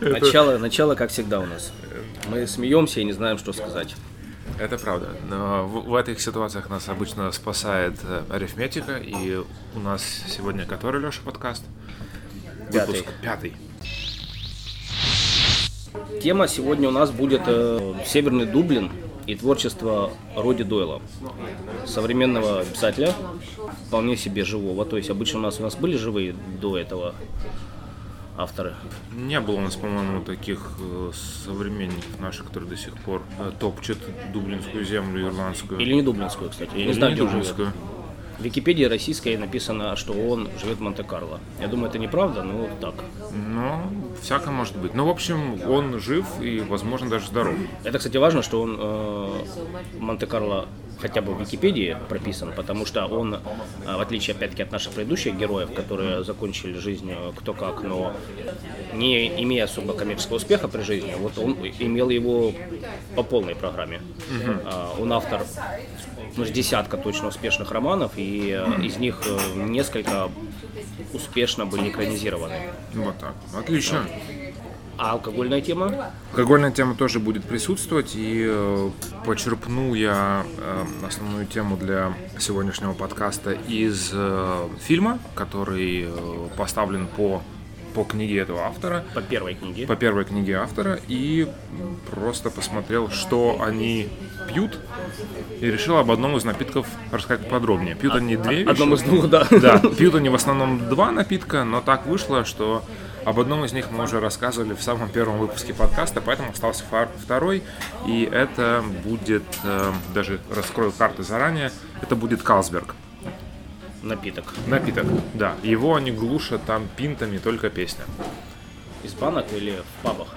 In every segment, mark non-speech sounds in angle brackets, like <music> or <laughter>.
Начало, начало, как всегда у нас. Мы смеемся и не знаем, что сказать. Это правда. Но в, в этих ситуациях нас обычно спасает э, арифметика. И у нас сегодня который, Леша, подкаст? Пятый. Выпуск пятый. Тема сегодня у нас будет э, Северный Дублин и творчество Роди Дойла, современного писателя, вполне себе живого. То есть обычно у нас у нас были живые до этого авторы. Не было у нас, по-моему, таких э, современников наших, которые до сих пор э, топчут дублинскую землю ирландскую. Или не дублинскую, кстати. Я не Или знаю, не где живет. дублинскую. В Википедии российской написано, что он живет в Монте-Карло. Я думаю, это неправда, но так. Ну, всякое может быть. Ну, в общем, он жив и, возможно, даже здоров. Это, кстати, важно, что он э, в Монте-Карло хотя бы в Википедии прописан, потому что он, э, в отличие, опять-таки, от наших предыдущих героев, которые закончили жизнь э, кто как, но не имея особо коммерческого успеха при жизни, вот он имел его по полной программе. А, Он автор ну, десятка точно успешных романов, и э, из них несколько успешно были экранизированы. Вот так. Отлично. А алкогольная тема? Алкогольная тема тоже будет присутствовать, и э, почерпну я э, основную тему для сегодняшнего подкаста из э, фильма, который поставлен по, по книге этого автора, По первой книге. по первой книге автора, и просто посмотрел, что они пьют, и решил об одном из напитков рассказать подробнее. Пьют они две вещи. Одном из двух, да. Да, пьют они в основном два напитка, но так вышло, что об одном из них мы уже рассказывали в самом первом выпуске подкаста, поэтому остался второй, и это будет, э, даже раскрою карты заранее, это будет Калсберг. Напиток. Напиток, да. Его они глушат там пинтами, только песня. Из банок или в пабах?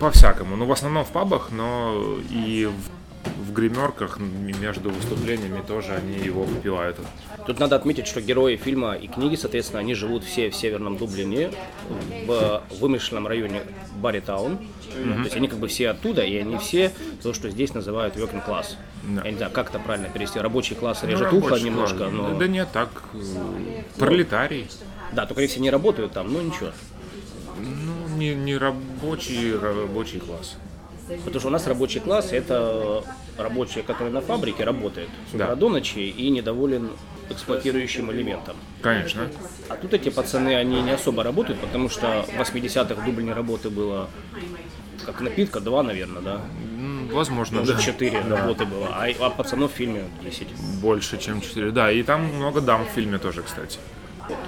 По-всякому. Ну, в основном в пабах, но и в, в гримерках между выступлениями тоже они его выпивают. Тут надо отметить, что герои фильма и книги, соответственно, они живут все в северном Дублине, в вымышленном районе Барритаун. То есть они как бы все оттуда, и они все то, что здесь называют working class. Да. Я не знаю, как это правильно перевести. Рабочий класс Ну, режет ухо рабочий немножко, класс. но... Да нет, так, э, пролетарий. Да, только они все не работают там, но ничего. Ну, не, не рабочий, рабочий класс. Потому что у нас рабочий класс это рабочий, который на фабрике работает с утра Да. до ночи и недоволен эксплуатирующим элементом. Конечно. А тут эти пацаны, они не особо работают, потому что в 80-х в Дублине работы было как напитка, два, наверное, да? Возможно, Может, да. четыре работы было, а, а пацанов в фильме 10. Больше, чем 4. Да, и там много дам в фильме тоже, кстати.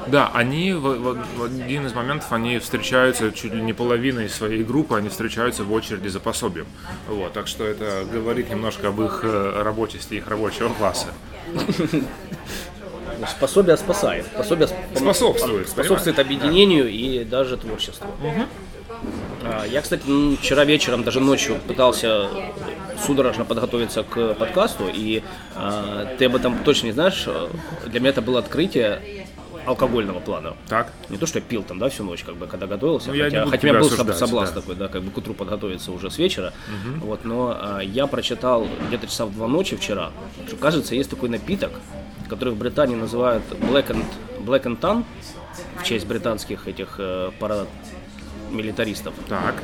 Да, они в, в- в один из моментов они встречаются чуть ли не половиной своей группы, они встречаются в очереди за пособием. Вот, так что это говорит немножко об их э, рабочести, их рабочего класса. Ну, Способие спасает. Пособие сп- Способствует, способствует объединению и даже творчеству. А, Я, кстати, вчера вечером, даже ночью пытался судорожно подготовиться к подкасту, и а, ты об этом точно не знаешь. э, Для меня это было открытие алкогольного плана. Так? Не то, что я пил там, да, всю ночь, как бы, когда готовился. Ну, я хотя буду хотя у меня был осуждать, соблазн да. такой, да, как бы к утру подготовиться уже с вечера. Вот, но а, я прочитал где-то часа в два ночи вчера, что, кажется, есть такой напиток, который в Британии называют Black and, Black and Tan, в честь британских этих э, парамилитаристов. Так.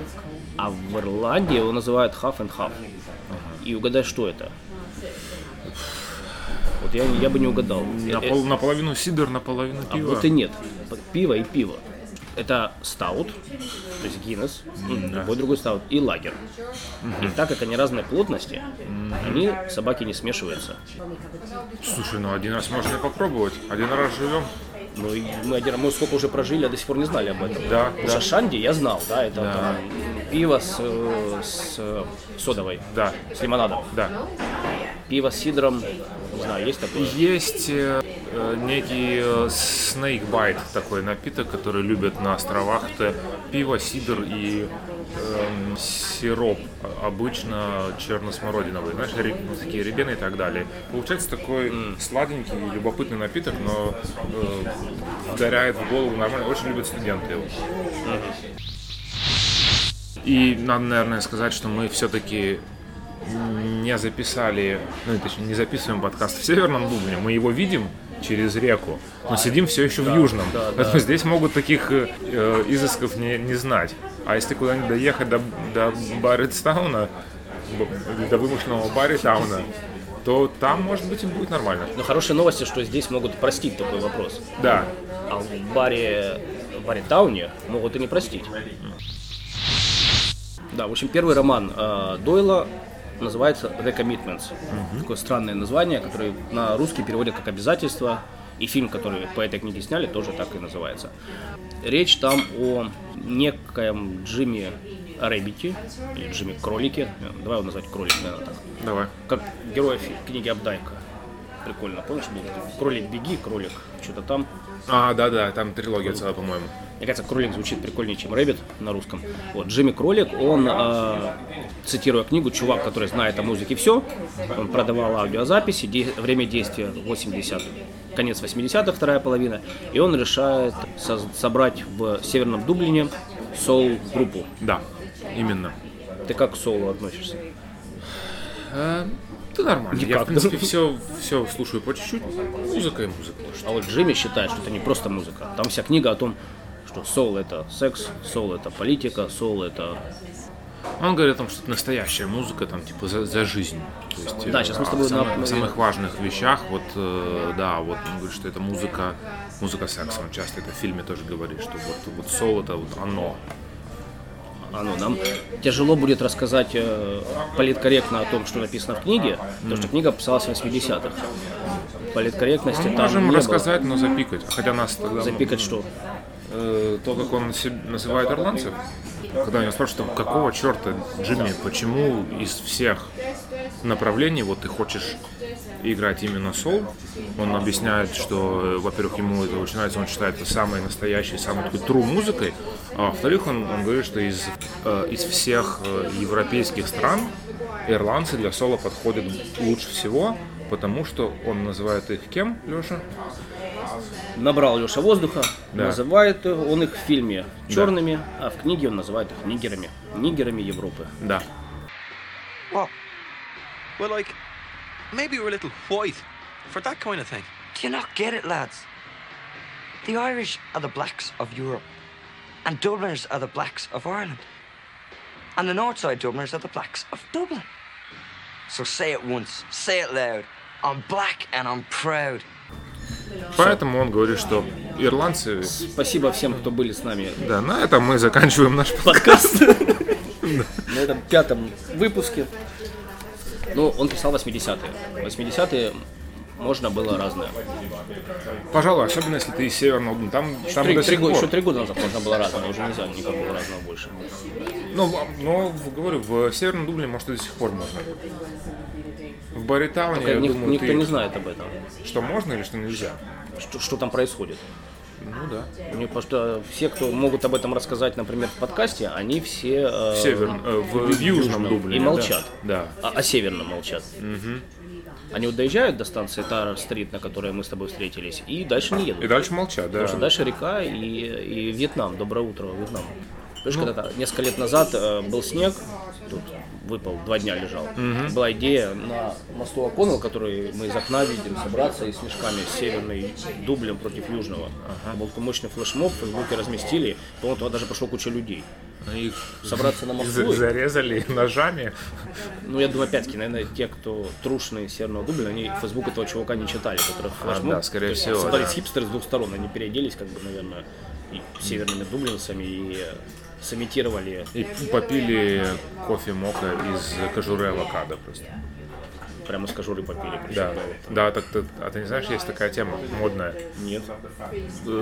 А в Ирландии его называют Half and Half. И угадай, что это? Вот я, я бы не угадал. Э, Напол- наполовину сидр, наполовину а пиво. вот и нет. Пиво и пиво. Это стаут, то есть Гиннес, ну, любой другой стаут, и лагер. И так как они разной плотности, они, собаки, не смешиваются. Слушай, ну один раз можно попробовать. Один раз живем. Ну, и мы, один- мы сколько уже прожили, а до сих пор не знали об этом. Да, Потому да. что Шанди я знал, да, это там пиво с, э, с э, содовой, Да, с лимонадом. да. Пиво с сидром, не знаю, есть такое? Есть э, э, некий э, bite, такой напиток, который любят на островах. Это пиво, сидр и эм, сироп, обычно черно-смородиновый, знаешь, ре- ну, такие рябины и так далее. Получается такой сладенький, любопытный напиток, но э, ударяет в голову нормально. Очень любят студенты его. И надо, наверное, сказать, что мы все-таки не записали, ну, точнее, не записываем подкаст в Северном Дубне, мы его видим через реку, но сидим все еще в Южном. да, Поэтому <laughs> да. здесь могут таких э, изысков не, не знать. А если куда-нибудь доехать до, до Барретстауна, до вымышленного Барритауна, то там, может быть, и будет нормально. Но хорошие новости, что здесь могут простить такой вопрос. Да, А в баре, в баре Тауне могут и не простить. Да, в общем, первый роман э, Дойла называется The Commitments. Такое странное название, которое на русский переводят как «Обязательство». И фильм, который по этой книге сняли, тоже так и называется. Речь там о некоем Джимми Рэббите, или Джимми Кролике. Давай его назвать Кролик, наверное, так. давай. Как герой фи- книги Абдайка. Прикольно, помнишь, был кролик беги, кролик, что-то там. А, да-да, там трилогия целая, по-моему. Мне кажется, кролик звучит прикольнее, чем Рэббит на русском. Вот, Джимми Кролик, он, э, цитируя книгу, чувак, который знает о музыке все, он продавал аудиозаписи, де- время действия 80 конец 80-х, вторая половина, и он решает соз- собрать в Северном Дублине соул-группу. Да, именно. Ты как к соулу относишься? Да нормально. Я, Никак. в принципе, все, все слушаю по чуть-чуть. Музыка и музыка. А вот Джимми считает, что это не просто музыка. Там вся книга о том, что соул это секс, соул это политика, соул это... Он говорит о том, что это настоящая музыка, там, типа, за, за жизнь. То есть, Да, сейчас мы с тобой самых, на- самых важных вещах, вот, э, да, вот он говорит, что это музыка, музыка секса. Он часто это в фильме тоже говорит, что вот, вот соул это вот оно. Ну, нам тяжело будет рассказать э, политкорректно о том, что написано в книге, потому что книга писалась в 80-х. Политкорректности Мы там можем не рассказать, но запикать. Хотя нас тогда... было. Запикать что? э, то, как он называет ирландцев, когда меня спрашивают, какого черта, Джимми, почему из всех направлений вот ты хочешь играть именно сол, он объясняет, что, э, во-первых, ему это очень нравится, он считает это самой настоящей, самой такой true музыкой, а во-вторых, он, он говорит, что из, э, из всех э, европейских стран ирландцы для соло подходят лучше всего, потому что он называет их кем, Леша? Набрал Леша воздуха, Да. называет он их в фильме черными, а в книге он называет их нигерами. Нигерами Европы. Да. What? Well, like, maybe we're a little white for that kind of thing. Do you not get it, lads? The Irish are the blacks of Europe, and Dubliners are the blacks of Ireland. And the Northside Dubliners are the blacks of Dublin. So say it once, say it loud. I'm black and I'm proud. Поэтому он говорит, что ирландцы... Спасибо всем, кто были с нами Да, на этом мы заканчиваем наш подкаст <laughs> на этом пятом выпуске. Ну, он писал 80-е. 80-е можно было разное. Пожалуй, особенно если ты из Северного Дубна. Там, там Три- три года- еще три года назад можно было разное, уже нельзя никакого разного больше. Ну, но, в- говорю, в Северном Дубле, может, и до сих пор можно. В Баритауне, я Ник- думаю, никто ты- не знает об этом, что можно или что нельзя. что, что там происходит. Ну да. Мне потому что все, кто могут об этом рассказать, например, в подкасте, они все э, В, север, э, в, в Южном Дубле. и молчат. Да. А, о северном молчат. Они вот доезжают до станции Тар-стрит, на которой мы с тобой встретились, и дальше не едут. И дальше молчат, да. Потому что дальше река и, и Вьетнам. Доброе утро, Вьетнам. Ну. Знаешь, когда несколько лет назад э, был снег, тут выпал, два дня лежал. Была идея на мосту Оконнелл, который мы из окна видим, собраться и снежками северный дублем против южного. Это Был мощный флешмоб, в Фейсбуке разместили, по-моему, туда даже пошел куча людей. Их Собраться на мосту. за- зарезали ножами. Ну, я думаю, опять-таки, наверное, те, кто трушные Северного Дубля, они Фейсбук этого чувака не читали, который флешмоб. да, скорее есть всего, Собрались да. хипстеры с двух сторон, они переоделись, как бы, наверное, и северными дублинцами, и сымитировали И попили кофе мока из кожуры авокадо просто. прямо с кожуры попили. Да, да, так ты, а ты не знаешь, есть такая тема модная. Нет.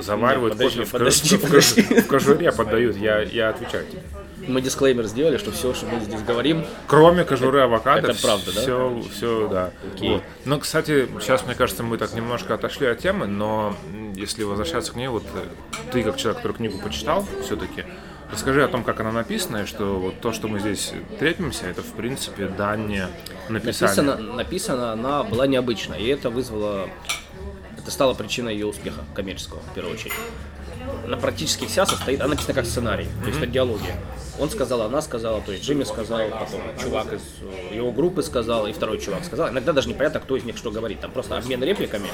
Заваривают Нет, подожди, кофе в, подожди, в кож- в кожуре, поддают. Я, я отвечаю тебе. Мы дисклеймер сделали, что все, что мы здесь говорим, Кроме кожуры авокадо, это правда, да? Все, все, да. Окей. Вот. Но, кстати, сейчас, мне кажется, мы так немножко отошли от темы, но если возвращаться к ней, вот э, ты, как человек, который книгу почитал, все-таки, расскажи о том, как она написана, и что вот то, что мы здесь трепимся, это, в принципе, дань написания. написано, написано она была необычно, и это вызвало, это стало причиной ее успеха коммерческого, в первую очередь. она практически вся состоит, она написана как сценарий, то есть это диалоги. Он сказал, она сказала, то есть Джимми сказал, потом чувак из его группы сказал, и второй чувак сказал. Иногда даже непонятно, кто из них что говорит. Там просто обмен репликами,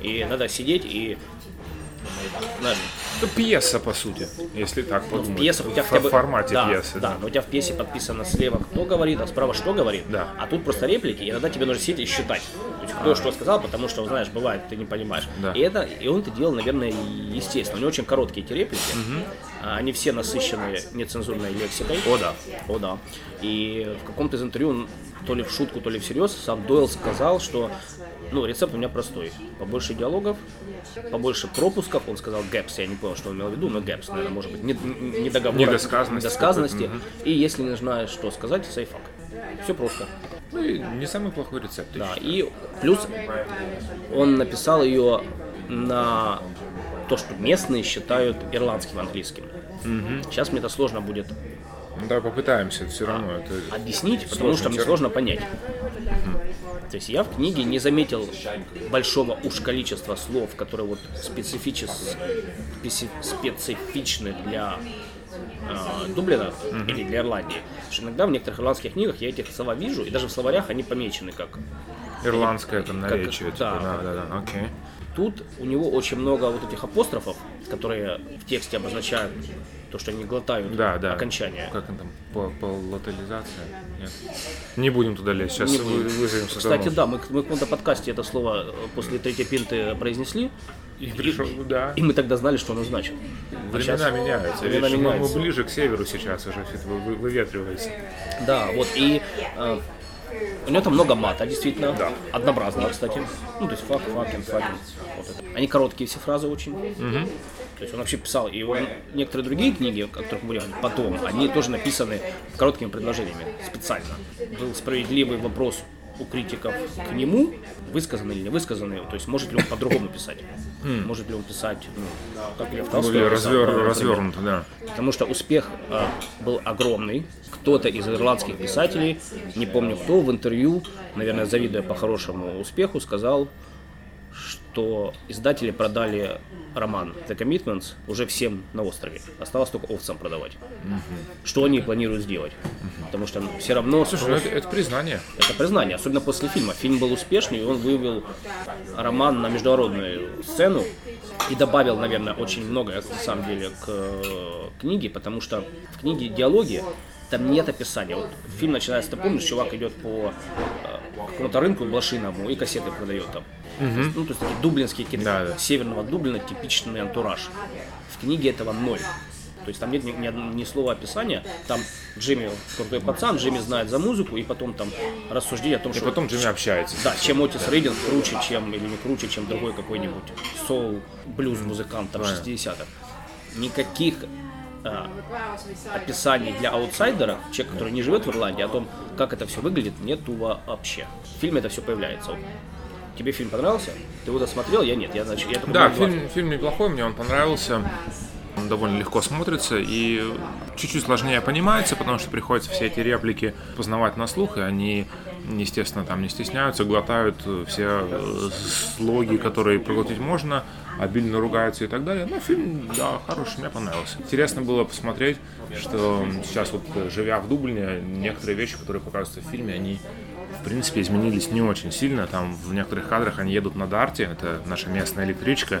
и надо сидеть и знаешь, Это пьеса, по сути, если так подумать. пьеса, у тебя в хотя бы... формате да, пьесы. Да, но у тебя в пьесе подписано слева кто говорит, а справа что говорит. Да. А тут просто реплики, и иногда тебе нужно сидеть и считать. То есть кто что сказал, потому что, знаешь, бывает, ты не понимаешь. Да. И это, и он это делал, наверное, естественно. У него очень короткие эти реплики. А Они все насыщенные нецензурной лексикой. О, да. О, да. И в каком-то из интервью, он то ли в шутку, то ли всерьез, сам Дойл сказал, что ну, рецепт у меня простой. Побольше диалогов, побольше пропусков. Он сказал gaps, я не понял, что он имел в виду, но gaps, наверное, может быть, не, не договор, Недосказанности недосказанности. какой-то, И если не знаешь, что сказать, сейфак. Все просто. Ну и не самый плохой рецепт. Да. И плюс он написал ее на то, что местные считают ирландским английским. Сейчас мне это сложно будет Ну, Давай попытаемся, все равно. Это... объяснить, потому что мне сложно понять. То есть я в книге не заметил большого уж количества слов, которые вот специфичес- специ- специфичны для э, Дублина или для Ирландии. Потому что иногда в некоторых ирландских книгах я эти слова вижу, и даже в словарях они помечены как. Ирландское там наречие. как- типа, да. да, да, да, окей. Тут у него очень много вот этих апострофов, которые в тексте обозначают то, что они глотают Да, да. окончание. Как он там, по- полотализация? Нет. Не будем туда лезть, сейчас вы, вызовем Кстати, да, мы, мы в каком-то подкасте это слово э, после третьей пинты произнесли, И пришел, да. и мы тогда знали, что оно значит. А Времена щас- меняются. Времена Видишь, мы- мы, меняются. ближе к северу сейчас уже все это вы- выветривается. Да, вот и э, у него там много мата, действительно. Да. Однообразного, кстати. Ну, то есть фак, факин, факин. Вот это. Они короткие все фразы очень. То есть он вообще писал, и он, некоторые другие книги, о которых мы будем говорить потом, они тоже написаны короткими предложениями, специально. Был справедливый вопрос у критиков к нему, высказанный или не высказанный, то есть может ли он по-другому писать. Может ли он писать, ну, как Лев Толстой Более развер- развернуто, да. Потому что успех а, был огромный. Кто-то из ирландских писателей, не помню кто, в интервью, наверное, завидуя по хорошему успеху, сказал, что издатели продали роман The Commitments уже всем на острове. Осталось только овцам продавать. Что они планируют сделать? Потому что все равно Слушай, ну это, это признание. это признание, особенно после фильма. Фильм был успешный, и он вывел роман на международную сцену и добавил, наверное, очень многое, на самом деле, к э, книге, потому что в книге диалоги там нет описания. Вот фильм начинается, ты помнишь, чувак идет по э, какому-то рынку блошиному и кассеты продает там. Ну, то есть такие дублинские какие-то, Да, да. северного Дублина типичный антураж. В книге этого ноль. То есть там нет ни, ни, ни слова описания. Там Джимми крутой пацан, Джимми знает за музыку, и потом там рассуждение о том, И что потом Джимми общается. да, чем Отис Рейдинг круче, чем или не круче, чем другой какой-нибудь соул, блюз музыкант там Правильно. 60-х. Никаких описаний для аутсайдера, человека, который не живет в Ирландии, о том, как это все выглядит, нету вообще. В фильме это все появляется. Тебе фильм понравился? Ты его досмотрел? Я нет. Я, значит, я только Да, фильм, фильм неплохой, мне он понравился. Он довольно легко смотрится и чуть-чуть сложнее понимается, потому что приходится все эти реплики познавать на слух, и они, естественно, там не стесняются, глотают все э, слоги, которые проглотить можно, обильно ругаются и так далее. Но фильм, да, хороший, мне понравился. Интересно было посмотреть, что сейчас вот, э, живя в Дублине, некоторые вещи, которые показываются в фильме, они в принципе, изменились не очень сильно. Там в некоторых кадрах они едут на Дарте, это наша местная электричка.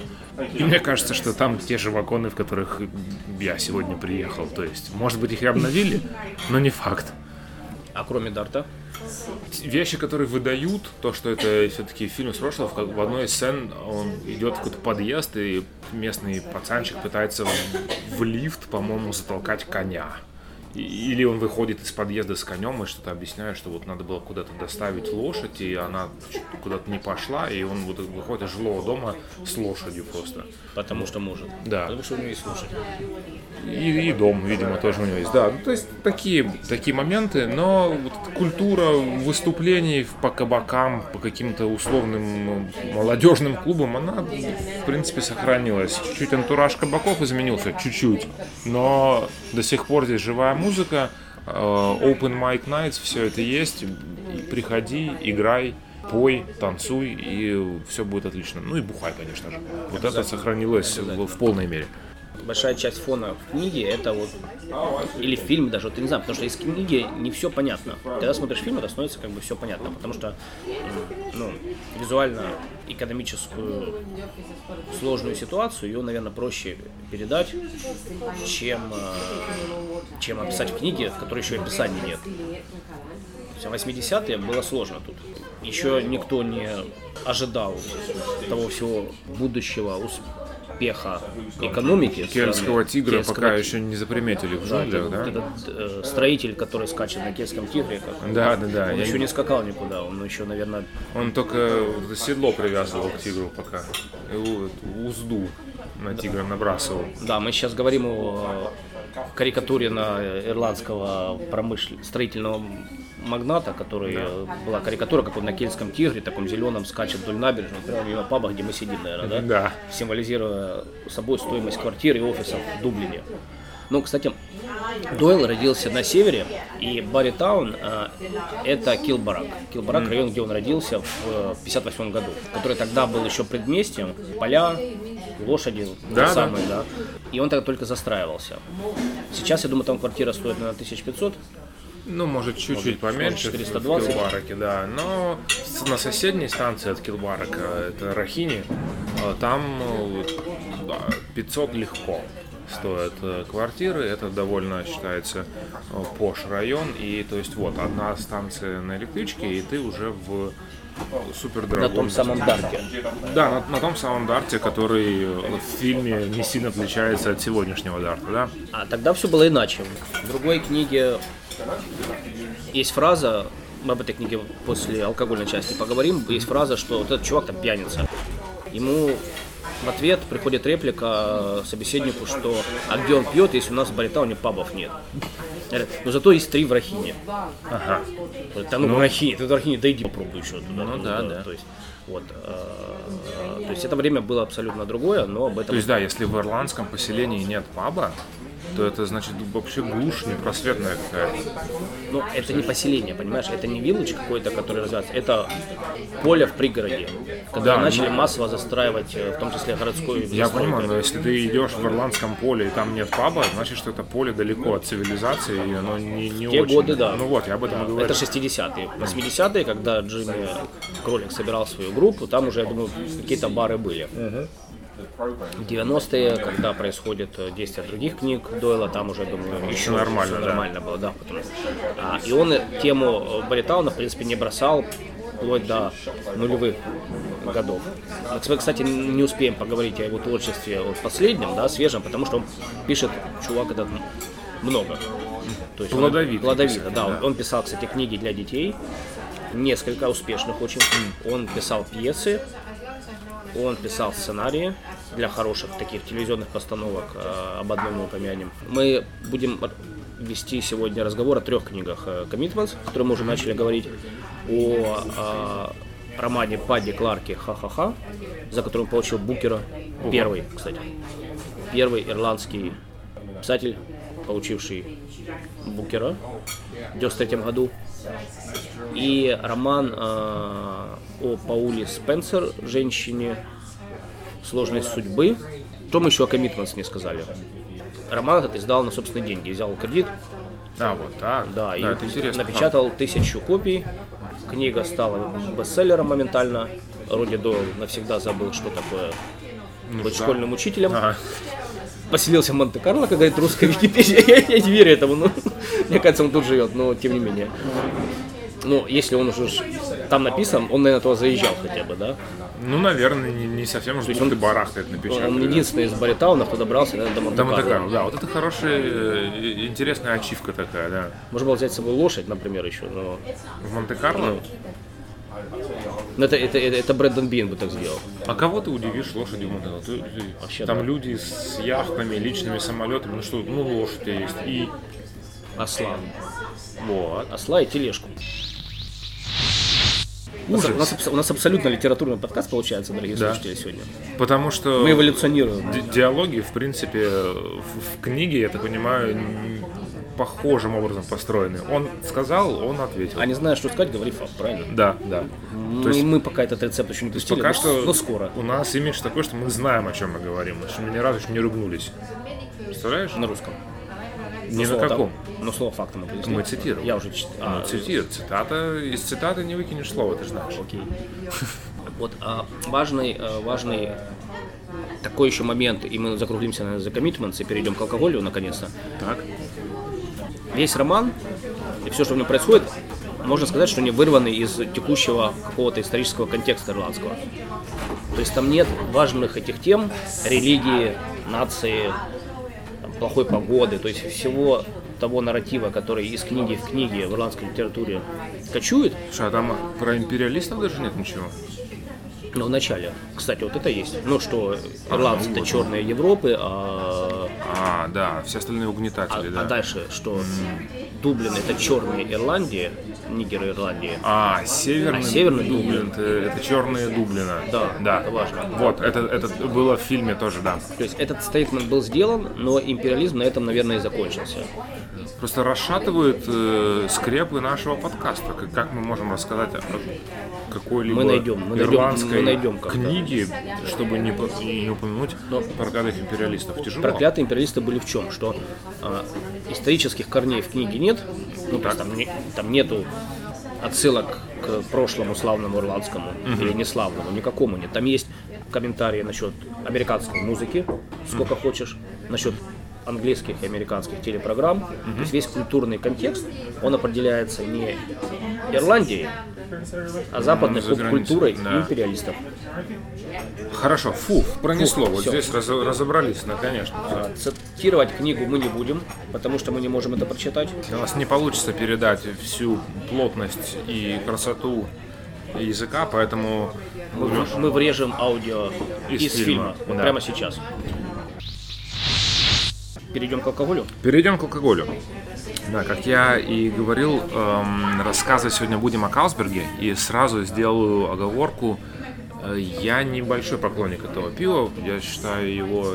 И мне кажется, что там те же вагоны, в которых я сегодня приехал. То есть, может быть, их и обновили, но не факт. А кроме Дарта? Вещи, которые выдают, то, что это все-таки фильм с прошлого, как- в одной из сцен он идет в какой-то подъезд, и местный пацанчик пытается в лифт, по-моему, затолкать коня. Или он выходит из подъезда с конем и что-то объясняет, что вот надо было куда-то доставить лошадь, и она куда-то не пошла, и он вот выходит из жилого дома с лошадью просто. Потому что может. Да. Потому что у него есть лошадь. И, и дом, видимо, тоже у него есть. Да, ну, то есть такие, такие моменты, но вот культура выступлений по кабакам, по каким-то условным молодежным клубам, она, в принципе, сохранилась. Чуть-чуть антураж кабаков изменился, чуть-чуть, но до сих пор здесь живая музыка, э, open mic nights, все это есть. Приходи, играй, пой, танцуй, и все будет отлично. Ну и бухай, конечно же. Вот это сохранилось в полной мере. Большая часть фона в книге это вот или в фильме даже, вот я не знаю, потому что из книги не все понятно. Когда смотришь фильм, это становится как бы все понятно, потому что ну, визуально экономическую сложную ситуацию ее, наверное, проще передать, чем, э, чем описать в книге, в которой еще и описания нет. 80-е было сложно тут. Еще никто не ожидал того всего будущего успеха экономики. Кельтского тигра Кельтского пока тигра. еще не заприметили в джунглях, да? да? Этот э, строитель, который скачет на Кельтском тигре, как, да, да, да. Он Я еще не скакал никуда, он еще, наверное... Он только седло привязывал к тигру пока, узду на тигра набрасывал. Да, мы сейчас говорим о карикатуре на ирландского промышленного строительного магната, который да. была карикатура, как он на кельтском тигре, таком зеленом, скачет вдоль набережной, прямо мимо паба, где мы сидим, наверное, да? Да. Символизируя собой стоимость квартир и офисов в Дублине. Ну, кстати, Дойл родился на севере, и Барри Таун э, это Килбарак. Килбарак, mm. район, где он родился в 58 году, который тогда был еще предместьем, поля, лошади, да, самые, да. И он тогда только застраивался. Сейчас, я думаю, там квартира стоит, наверное, 1500, ну, может, чуть-чуть поменьше 420. в Килбараке, да. Но на соседней станции от Килбарака, это Рахини, э, там 500 э, легко стоят э, квартиры. Это довольно считается пош район. И то есть вот одна станция на электричке, и ты уже в супер дорогом. На том самом дарте. Да, на, на том самом дарте, который в фильме не сильно отличается от сегодняшнего дарта, да? А тогда все было иначе. В другой книге есть фраза, мы об этой книге после алкогольной части поговорим, есть фраза, что вот этот чувак там пьяница. Ему в ответ приходит реплика собеседнику, что «А где он пьет, если у нас в Баритауне пабов нет?» Но «Ну, зато есть три в Рахине. Ага. Да ну, ну в Рахине, ты в Рахине, да иди попробуй еще туда. Ну да, да. То есть, вот, э, то есть это время было абсолютно другое, но об этом... То есть да, если в ирландском поселении нет паба, то это значит вообще глушь непросветная какая-то. Ну, это не поселение, понимаешь? Это не вилледж какой-то, который развивается. Это поле в пригороде, когда да, начали но... массово застраивать, э, в том числе городской Я понимаю, но если ты идешь в ирландском поле и там нет паба, значит, что это поле далеко от цивилизации, и оно не, не Те очень... годы, да. Ну вот, я об этом да. говорю. Это 60-е. 80-е, когда Джимми Кролик собирал свою группу, там уже, я думаю, какие-то бары были. Угу. 90-е, когда происходит э, действие других книг Дойла, там уже, думаю, еще нормально, да. нормально было, да. Потому, а, и он тему Баритауна, в принципе, не бросал вплоть до нулевых годов. Мы, кстати, не успеем поговорить о его творчестве вот последнем, да, свежем, потому что он пишет, чувак этот, много. То есть плодовито. Плодовито, да. да. Он писал, кстати, книги для детей, несколько успешных очень. Он писал пьесы, он писал сценарии для хороших таких телевизионных постановок, э, об одном мы упомянем. Мы будем вести сегодня разговор о трех книгах э, Commitments, о которых мы уже начали говорить, о, о романе Падди Кларки «Ха-ха-ха», за которым получил Букера, первый, кстати, первый ирландский писатель, получивший Букера в 93 году. И роман э, о Пауле Спенсер, женщине сложной судьбы. Что мы еще о Commitments не сказали? Роман этот издал на собственные деньги, взял кредит. А, вот, а, да, да и это интересно. напечатал тысячу копий. Книга стала бестселлером моментально. Роди Дойл навсегда забыл, что такое ну, быть да. школьным учителем. Ага. Поселился в Монте-Карло, как говорит русская Википедия. <laughs> Я, я не верю этому, но мне кажется, он тут живет, но тем не менее ну, если он уже там написан, он, наверное, туда заезжал хотя бы, да? Ну, наверное, не, не совсем уж он барахтает напечатать. Он единственный из баритаунов, кто добрался наверное, до Монте-Карло. До монте да, вот это хорошая, э, интересная ачивка такая, да. Можно было взять с собой лошадь, например, еще, но... В Монте-Карло? Ну, ну, это, это, это, это Брэддон Бин бы так сделал. А кого ты удивишь лошадью в Монте Вообще, Там да. люди с яхтами, личными самолетами, ну что, ну лошадь есть и... Осла. Вот. Осла и тележку. Ужас. У нас, у нас абсолютно литературный подкаст получается, дорогие да. слушатели, сегодня. Потому что... Мы эволюционируем. Ди- диалоги, в принципе, в, в книге, я так понимаю, похожим образом построены. Он сказал, он ответил. А не знаю, что сказать, говори факт, правильно? Да, да. Ну, То есть и мы пока этот рецепт еще не пустили, пока но, что но скоро. у нас имидж такой, что мы знаем, о чем мы говорим, что мы ни разу еще не ругнулись. Представляешь? На русском. Ни на каком. Но слово фактом мы пояснили. Мы цитируем. Я уже читал. Ну, цитир, цитата, из цитаты не выкинешь слово, ты знаешь. Окей. Вот а, важный, а, важный такой еще момент, и мы закруглимся наверное, за коммитментс и перейдем к алкоголю наконец-то. Так. Весь роман и все, что в нем происходит, можно сказать, что они вырваны из текущего какого-то исторического контекста ирландского. То есть там нет важных этих тем, религии, нации, там, плохой погоды, то есть всего того нарратива, который из книги в книге в ирландской литературе кочует, Слушай, а там про империалистов даже нет ничего? но в начале, кстати, вот это есть. Ну, что ирландцы это черные Европы, а, А, да, все остальные а- угнетатели, а да. дальше, что Дублин это черные Ирландии, нигеры Ирландии. А, северный, А, северный Дублин, это, это черные Дублина. Да, да. это важно. Вот, это, это было в фильме тоже, да. То есть этот стейтмент был сделан, но империализм на этом, наверное, и закончился. Просто расшатывают э, скрепы нашего подкаста. Как, как мы можем рассказать о какой-либо Мы найдем, мы найдем, ирландской мы найдем книге, чтобы не, не упомянуть Но- проклятых империалистов. Тяжело. Проклятые империалисты были в чем? Что а, исторических корней в книге нет, ну, есть там, не- там нету отсылок к прошлому славному ирландскому или неславному, никакому нет. Там есть комментарии насчет американской музыки, сколько хочешь, насчет английских и американских телепрограмм. То есть весь культурный контекст, он определяется не Ирландией, а западной поп-культурой да. империалистов. Хорошо, фу, пронесло. Фу, вот всё. здесь раз- разобрались, ну, конечно. А, Цитировать книгу мы не будем, потому что мы не можем это прочитать. У нас не получится передать всю плотность и красоту языка, поэтому Мы, мы врежем аудио Из из, фильма, фильма, да. прямо сейчас. Перейдем к алкоголю. Перейдем к алкоголю. Да, как я и говорил, эм, рассказывать сегодня будем о Калсберге, и сразу сделаю оговорку. Э, Я небольшой поклонник этого пива, я считаю его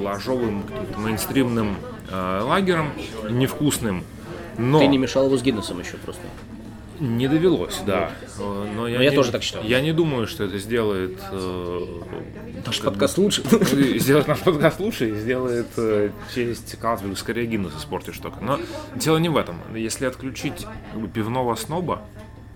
ложовым, мейнстримным э, лагером, невкусным. Но Ты не мешал его с Гиннесом еще просто. Не довелось, да. Э, Но я, я не- тоже так считаю. Я не думаю, что это сделает э, Наш как бы- подкаст лучше. <laughs> сделает наш подкаст лучше и сделает э, честь Калсбергу, скорее Гиннес испортишь только. Но дело не в этом. Если отключить как бы, пивного сноба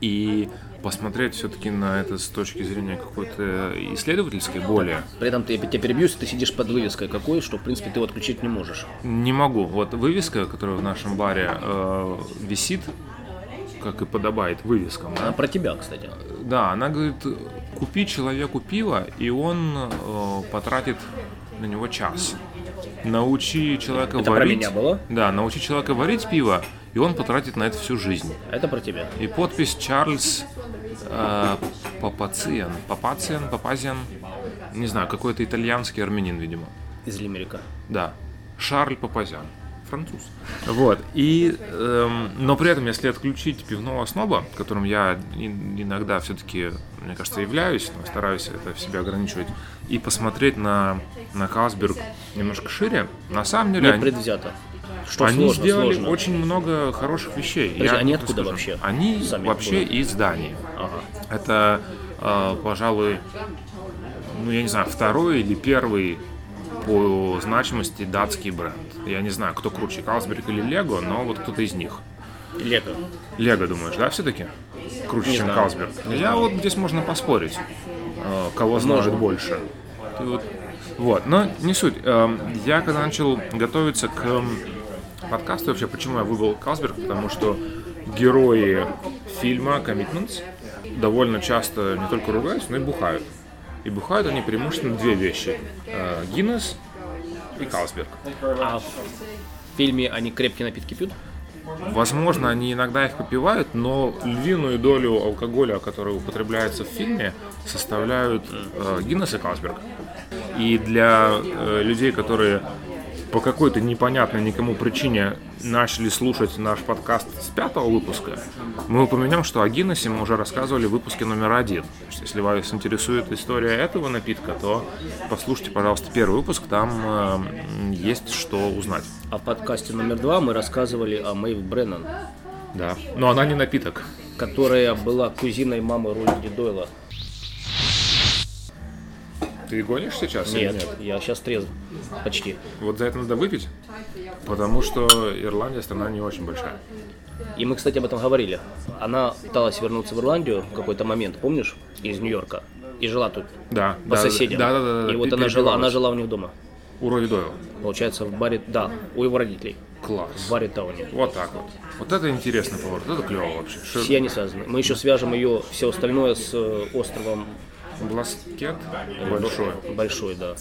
и посмотреть все-таки на это с точки зрения какой-то исследовательской более, При этом ты, я тебя перебью, если ты сидишь под вывеской какой, что в принципе ты его отключить не можешь. не могу. Вот вывеска, которая в нашем баре э, висит, как и подобает вывескам, да, А про тебя, кстати. Да, она говорит, купи человеку пиво, и он э, потратит на него час. Научи человека Это про варить. меня было? Да, научи человека варить пиво, и он потратит на это всю жизнь. Это про тебя. И подпись Чарльз э, Папациан. Папациан, Папазиан. Не знаю, какой-то итальянский армянин, видимо. Из Лимерика. Да. Шарль Папазян. Француз. Вот. И, эм, но при этом, если отключить пивного сноба, которым я иногда все-таки, мне кажется, являюсь, но стараюсь это в себе ограничивать, и посмотреть на, на Калсберг немножко шире, на самом деле Нет они, предвзято. Что они сложно, сделали сложно. очень много хороших вещей. Подожди, они так откуда вообще? Они Сами вообще откуда? из Дании. Ага. Это, э, пожалуй, ну я не знаю, второй или первый по значимости датский бренд. Я не знаю, кто круче, Калсберг или Лего, но вот кто-то из них. Лего. Лего, думаешь, да, все-таки? Круче, Не чем знаю. Калсберг. Я вот здесь можно поспорить, э, кого знает больше. Ты вот, вот, но не суть. Эм, Я когда начал готовиться к подкасту, вообще, почему я выбрал Калсберг, потому что герои фильма Commitments довольно часто не только ругаются, но и бухают. И бухают они преимущественно две вещи. Э, Гиннес и Калсберг. А в фильме они крепкие напитки пьют? Возможно, они иногда их попивают, но львиную долю алкоголя, который употребляется в фильме, составляют э, Гиннес и Калсберг. И для э, людей, которые по какой-то непонятной никому причине начали слушать наш подкаст с пятого выпуска, мы упомянем, что о Гиннессе мы уже рассказывали в выпуске номер один. Если вас интересует история этого напитка, то послушайте, пожалуйста, первый выпуск, там э, есть что узнать. А в подкасте номер два мы рассказывали о Мэйв Бреннан, Да, но она не напиток. которая была кузиной мамы Руди Дойла. Ты гонишь сейчас Нет, нет? я сейчас трезв. Почти. Вот за это надо выпить, потому что Ирландия страна не очень большая. И мы, кстати, об этом говорили. Она пыталась вернуться в Ирландию в какой-то момент, помнишь, из Нью-Йорка. И жила тут Да, по да, соседям. Да, да, да. да, И вот она жила, она жила у них дома. У Роди Дойла. Получается, в баре, да, у его родителей. В Класс. баре Тауни. Вот так вот. Вот это интересный поворот, это клево вообще. Все они связаны. Мы еще свяжем ее, все остальное с э, островом Бласкет большой. Большой, да.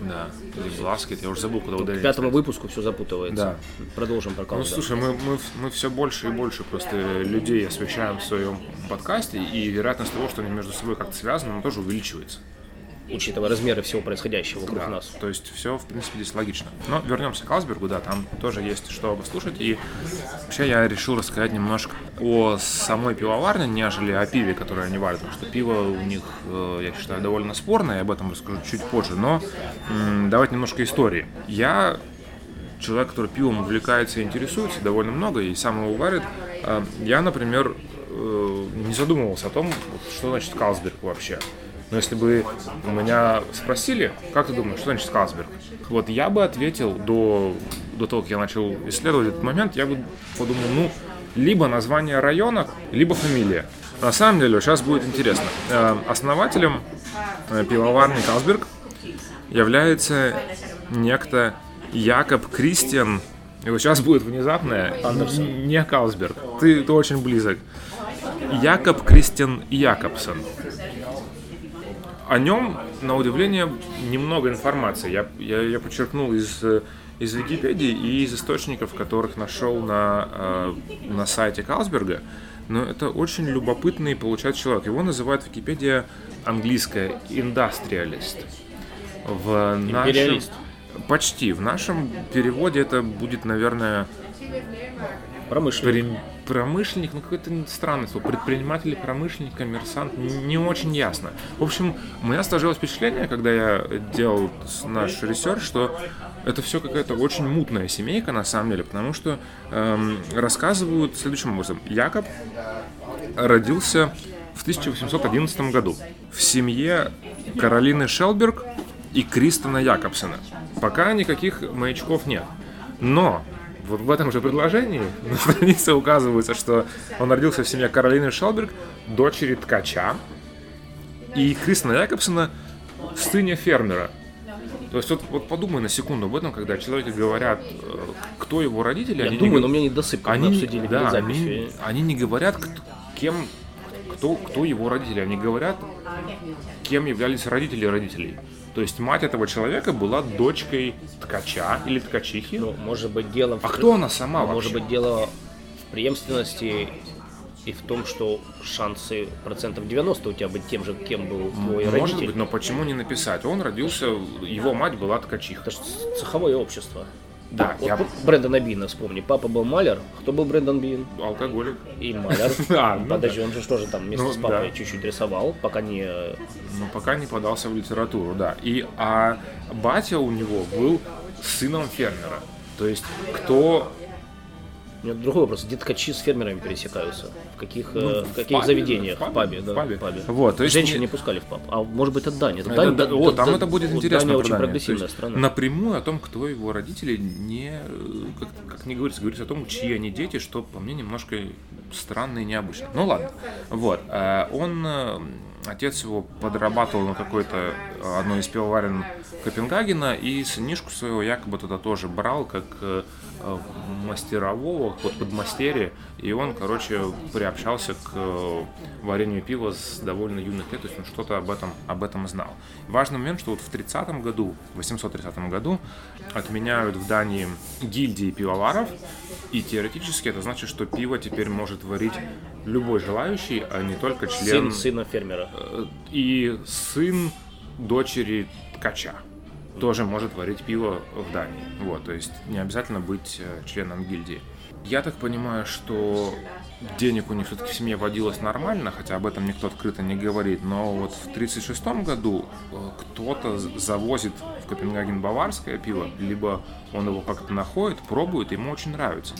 Да. Или Бласкет, я уже забыл, куда К ударение. пятому выпуску все запутывается. Да. Продолжим про Ну, слушай, мы, мы, мы все больше и больше просто людей освещаем в своем подкасте, и вероятность того, что они между собой как-то связаны, она тоже увеличивается. Учитывая размеры всего происходящего вокруг Да, нас. То есть все, в принципе, здесь логично. Но вернемся к Алсбергу, да, там тоже есть что послушать. И вообще я решил рассказать немножко о самой пивоварне, нежели о пиве, которое они варят. Потому что пиво у них, э, я считаю, довольно спорное, я об этом расскажу чуть позже. Но давайте немножко истории. Я человек, который пивом увлекается и интересуется довольно много, и сам его варит. Э, Я, например, э, не задумывался о том, что значит Калсберг вообще. Но если бы у меня спросили, как ты думаешь, что значит Калсберг? Вот я бы ответил до, до того, как я начал исследовать этот момент, я бы подумал, ну, либо название района, либо фамилия. На самом деле, сейчас будет интересно. Э, Основателем э, пивоварни Калсберг является некто Якоб Кристиан. И вот сейчас будет внезапное. Н- Не Калсберг. Ты, ты очень близок. Якоб Кристиан Якобсон. О нем, на удивление, немного информации. Я, я, я подчеркнул из, из Википедии и из источников, которых нашел на, э, на сайте Калсберга. Но это очень любопытный, получается, человек. Его называют Википедия английская «индастриалист». В нашем... Почти. В нашем переводе это будет, наверное, Промышленник. Прем- промышленник, ну какое-то странное слово, предприниматель, промышленник, коммерсант, не очень ясно. В общем, у меня сложилось впечатление, когда я делал наш ресерч, что это все какая-то очень мутная семейка на самом деле, потому что эм, рассказывают следующим образом. Якоб родился в 1811 году в семье Каролины Шелберг и Кристона Якобсона. Пока никаких маячков нет. Но вот в этом же предложении на странице указывается, что он родился в семье Каролины Шелберг, дочери ткача, и Кристона Якобсона, сыне фермера. То есть вот, вот подумай на секунду об этом, когда человеку говорят, э, кто его родители, Я они не думаю, г- но у меня не досып, как они, мы обсудили да, они, они не говорят, кто- кем, кто, кто его родители, они говорят, кем являлись родители родителей. То есть мать этого человека была дочкой ткача или ткачихи. Ну, может быть, дело в... а кто она сама вообще? Может быть, дело в преемственности и в том, что шансы процентов 90 у тебя быть тем же, кем был твой Может родитель. быть, но почему не написать? Он родился, его мать была ткачиха. Это же цеховое общество. Да, Вот я Брэндона Бина вспомни. Папа был маляр. Кто был Брэндон Бин? алкоголик. И маляр. <laughs> А, ну Подожди, он же тоже там вместе Ну, с папой да. чуть-чуть рисовал, пока не... Но пока не подался в литературу, да. И а батя у него был сыном фермера. То есть кто У меня другой вопрос. Где ткачи с фермерами пересекаются? В каких, э, Ну, в каких пабе, заведениях? в пабе, В пабе, да. в пабе. в пабе. Вот, то есть Женщин не- пускали в паб. А может быть, это Дания. Это Дания, да- да- о, там да- это будет вот интересно. Дания очень прогрессивная есть страна. Напрямую о том, кто его родители, не, э, как, как не говорится, говорится о том, чьи они дети, что по мне немножко странно и необычно. Ну ладно. Вот. э, Он, отец его подрабатывал на какой-то одной из пивоварен Копенгагена, и сынишку своего якобы туда тоже брал, как мастерового, под подмастерье, и он, короче, приобщался к э, варению пива с довольно юных лет, то есть он что-то об этом, об этом знал. Важный момент, что вот в 30 году, в 830 году отменяют в Дании гильдии пивоваров, и теоретически это значит, что пиво теперь может варить любой желающий, а не только член Сын сына фермера. э, и сын дочери ткача. Тоже может варить пиво в Дании. Вот, то есть не обязательно быть э, членом гильдии. Я так понимаю, что денег у них все-таки в семье водилось нормально, хотя об этом никто открыто не говорит, но вот в 1936 году э, кто-то завозит в Копенгаген баварское пиво, либо он его как-то находит, пробует, ему очень нравится.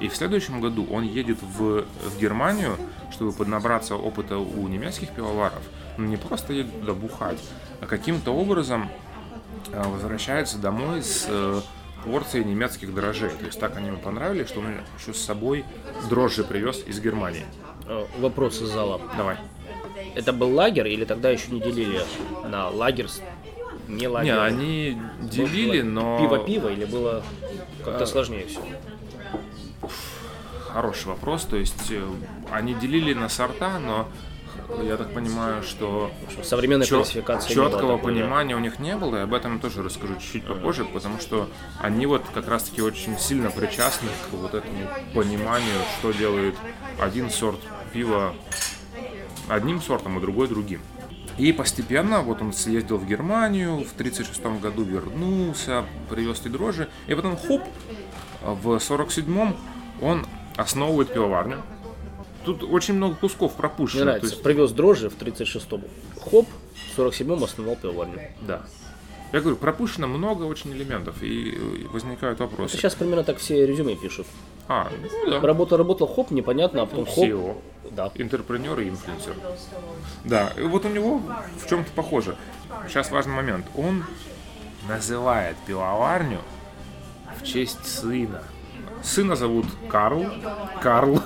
И в следующем году он едет в, в Германию, чтобы поднабраться опыта у немецких пивоваров, но не просто едет туда бухать, а каким-то образом возвращается домой с э, порции немецких дрожжей. То есть так они ему понравились, что он еще с собой дрожжи привез из Германии. Э, Вопрос из зала. Давай. Это был лагерь или тогда еще не делили на лагерь, не лагерь? Не, они делили, но... Пиво-пиво или было как-то сложнее все? Хороший вопрос. То есть э, они делили на сорта, но я так понимаю, что Современной чё- было четкого понимания у них не было, и об этом я тоже расскажу чуть-чуть попозже, потому что они вот как раз-таки очень сильно причастны к вот этому пониманию, что делает один сорт пива одним сортом, а другой другим. И постепенно, вот он съездил в Германию, в 1936 году вернулся, привез эти дрожжи, и потом хоп, в 47-м он основывает пивоварню. Тут очень много кусков Мне пропущено. то нравится. есть- Привез дрожжи в 36-м. Хоп, в 47-м основал пивоварню. Да. Я говорю, пропущено много очень элементов, и э, возникают вопросы. Сейчас примерно так все резюме пишут. А, ну да. Работал, работал, хоп, непонятно, а потом хоп. SEO, Да. интерпренер и инфлюенсер. Да, и вот у него в чем-то похоже. Сейчас важный момент. Он называет пивоварню в честь сына. Сына зовут Карл. Карл.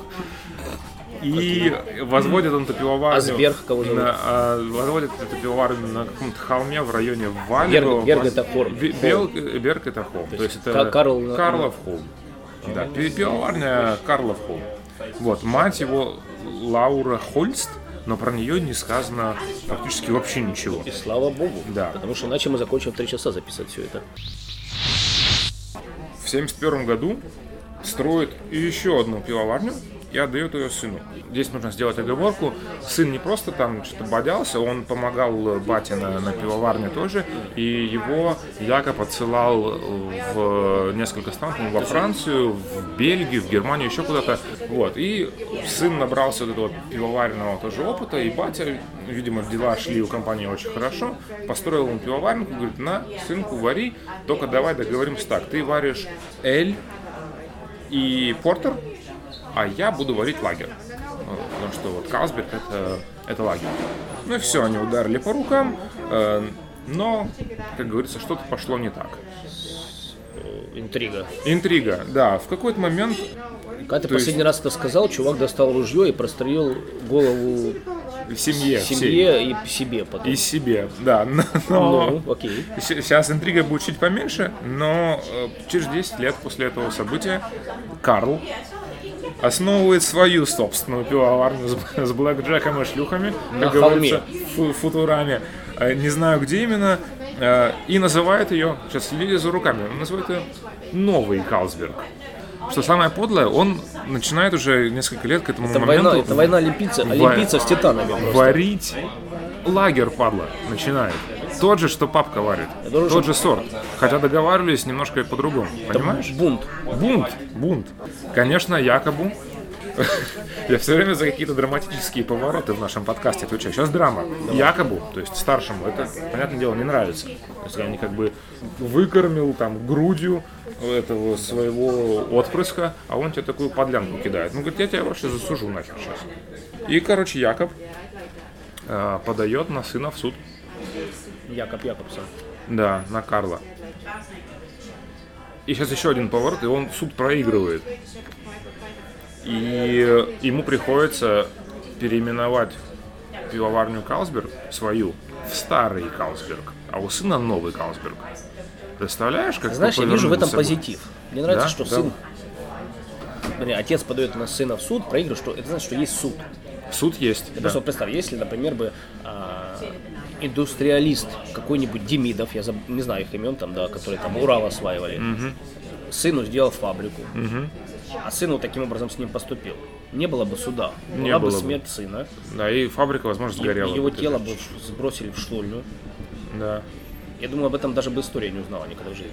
И возводит он эту пивоварню... А Сберг кого зовут? на, а, возводит эту пивоварню на каком-то холме в районе Валево. Берг это холм. Бе- Бел- Берг это холм. То есть Ка- это Карл Карлов холм. Да, пи- пивоварня Карлов холм. Вот, мать его Лаура Хольст, но про нее не сказано практически вообще ничего. И слава богу. Да. Потому что иначе мы закончим в 3 часа записывать все это. В 71 году строит еще одну пивоварню и отдает ее сыну. Здесь нужно сделать оговорку. Сын не просто там что-то бодялся, он помогал бате на, на пивоварне тоже, и его Якоб отсылал в несколько стран, во Францию, в Бельгию, в Германию, еще куда-то. Вот. И сын набрался вот этого пивоваренного тоже опыта, и батя, видимо, дела шли у компании очень хорошо, построил ему пивоваренку, говорит, на, сынку, вари, только давай договоримся так, ты варишь эль и портер, а я буду варить лагерь. Вот, Потому что вот Калсберг это, это лагерь. Ну и все, они ударили по рукам, э, но, как говорится, что-то пошло не так. Интрига. Интрига, да, в какой-то момент Когда ты То есть- последний раз это сказал, чувак достал ружье и прострелил голову в семье, семье и себе потом. и себе, да, но, <laughs> но Ну, окей. сейчас интрига будет чуть поменьше, но э, через 10 лет после этого события Карл основывает свою собственную пивоварню с, с блэкджеком и шлюхами, На как говорится, холме. в футураме. Э, Не знаю, где именно. э, И называет ее, сейчас следи за руками, он называет ее Новый Калсберг. Что самое подлое, он начинает уже несколько лет к этому Это моменту война, это война олимпийцев, олимпийцев с титанами просто. варить лагерь, падла, начинает. Тот же, что папка варит. думаю, Тот же сорт. Хотя договаривались немножко по-другому. Понимаешь? Бунт. Бунт. Бунт. Конечно, якобы. <laughs> Я все время за какие-то драматические повороты в нашем подкасте отвечаю. Сейчас драма. Якобы, то есть старшему, это, понятное дело, не нравится. То есть я не как бы выкормил там грудью этого своего отпрыска, а он тебе такую подлянку кидает. Ну, говорит, я тебя вообще засужу нахер сейчас. И, короче, Якоб э, подает на сына в суд. Якоб Якобсон. Да, на Карла. И сейчас еще один поворот, и он суд проигрывает. И ему приходится переименовать пивоварню Калсберг свою в старый Калсберг, а у сына новый Калсберг. Представляешь, как Знаешь, я вижу в этом позитив. Мне нравится, Да? что Да. сын... Вернее, отец подает на сына в суд, проигрывает, что это значит, что есть суд. Суд есть. Ты да. просто представь, если, например, бы а, индустриалист какой-нибудь Демидов, я заб- не знаю их имен там, да, которые там Урал осваивали, сыну сделал фабрику, а сын вот таким образом с ним поступил. Не было бы суда, Не была бы было бы. смерть сына, Да, и фабрика, возможно, и сгорела. его бы, тело бы сбросили в штольню. Да. Я думаю, об этом даже бы история не узнала никогда в жизни.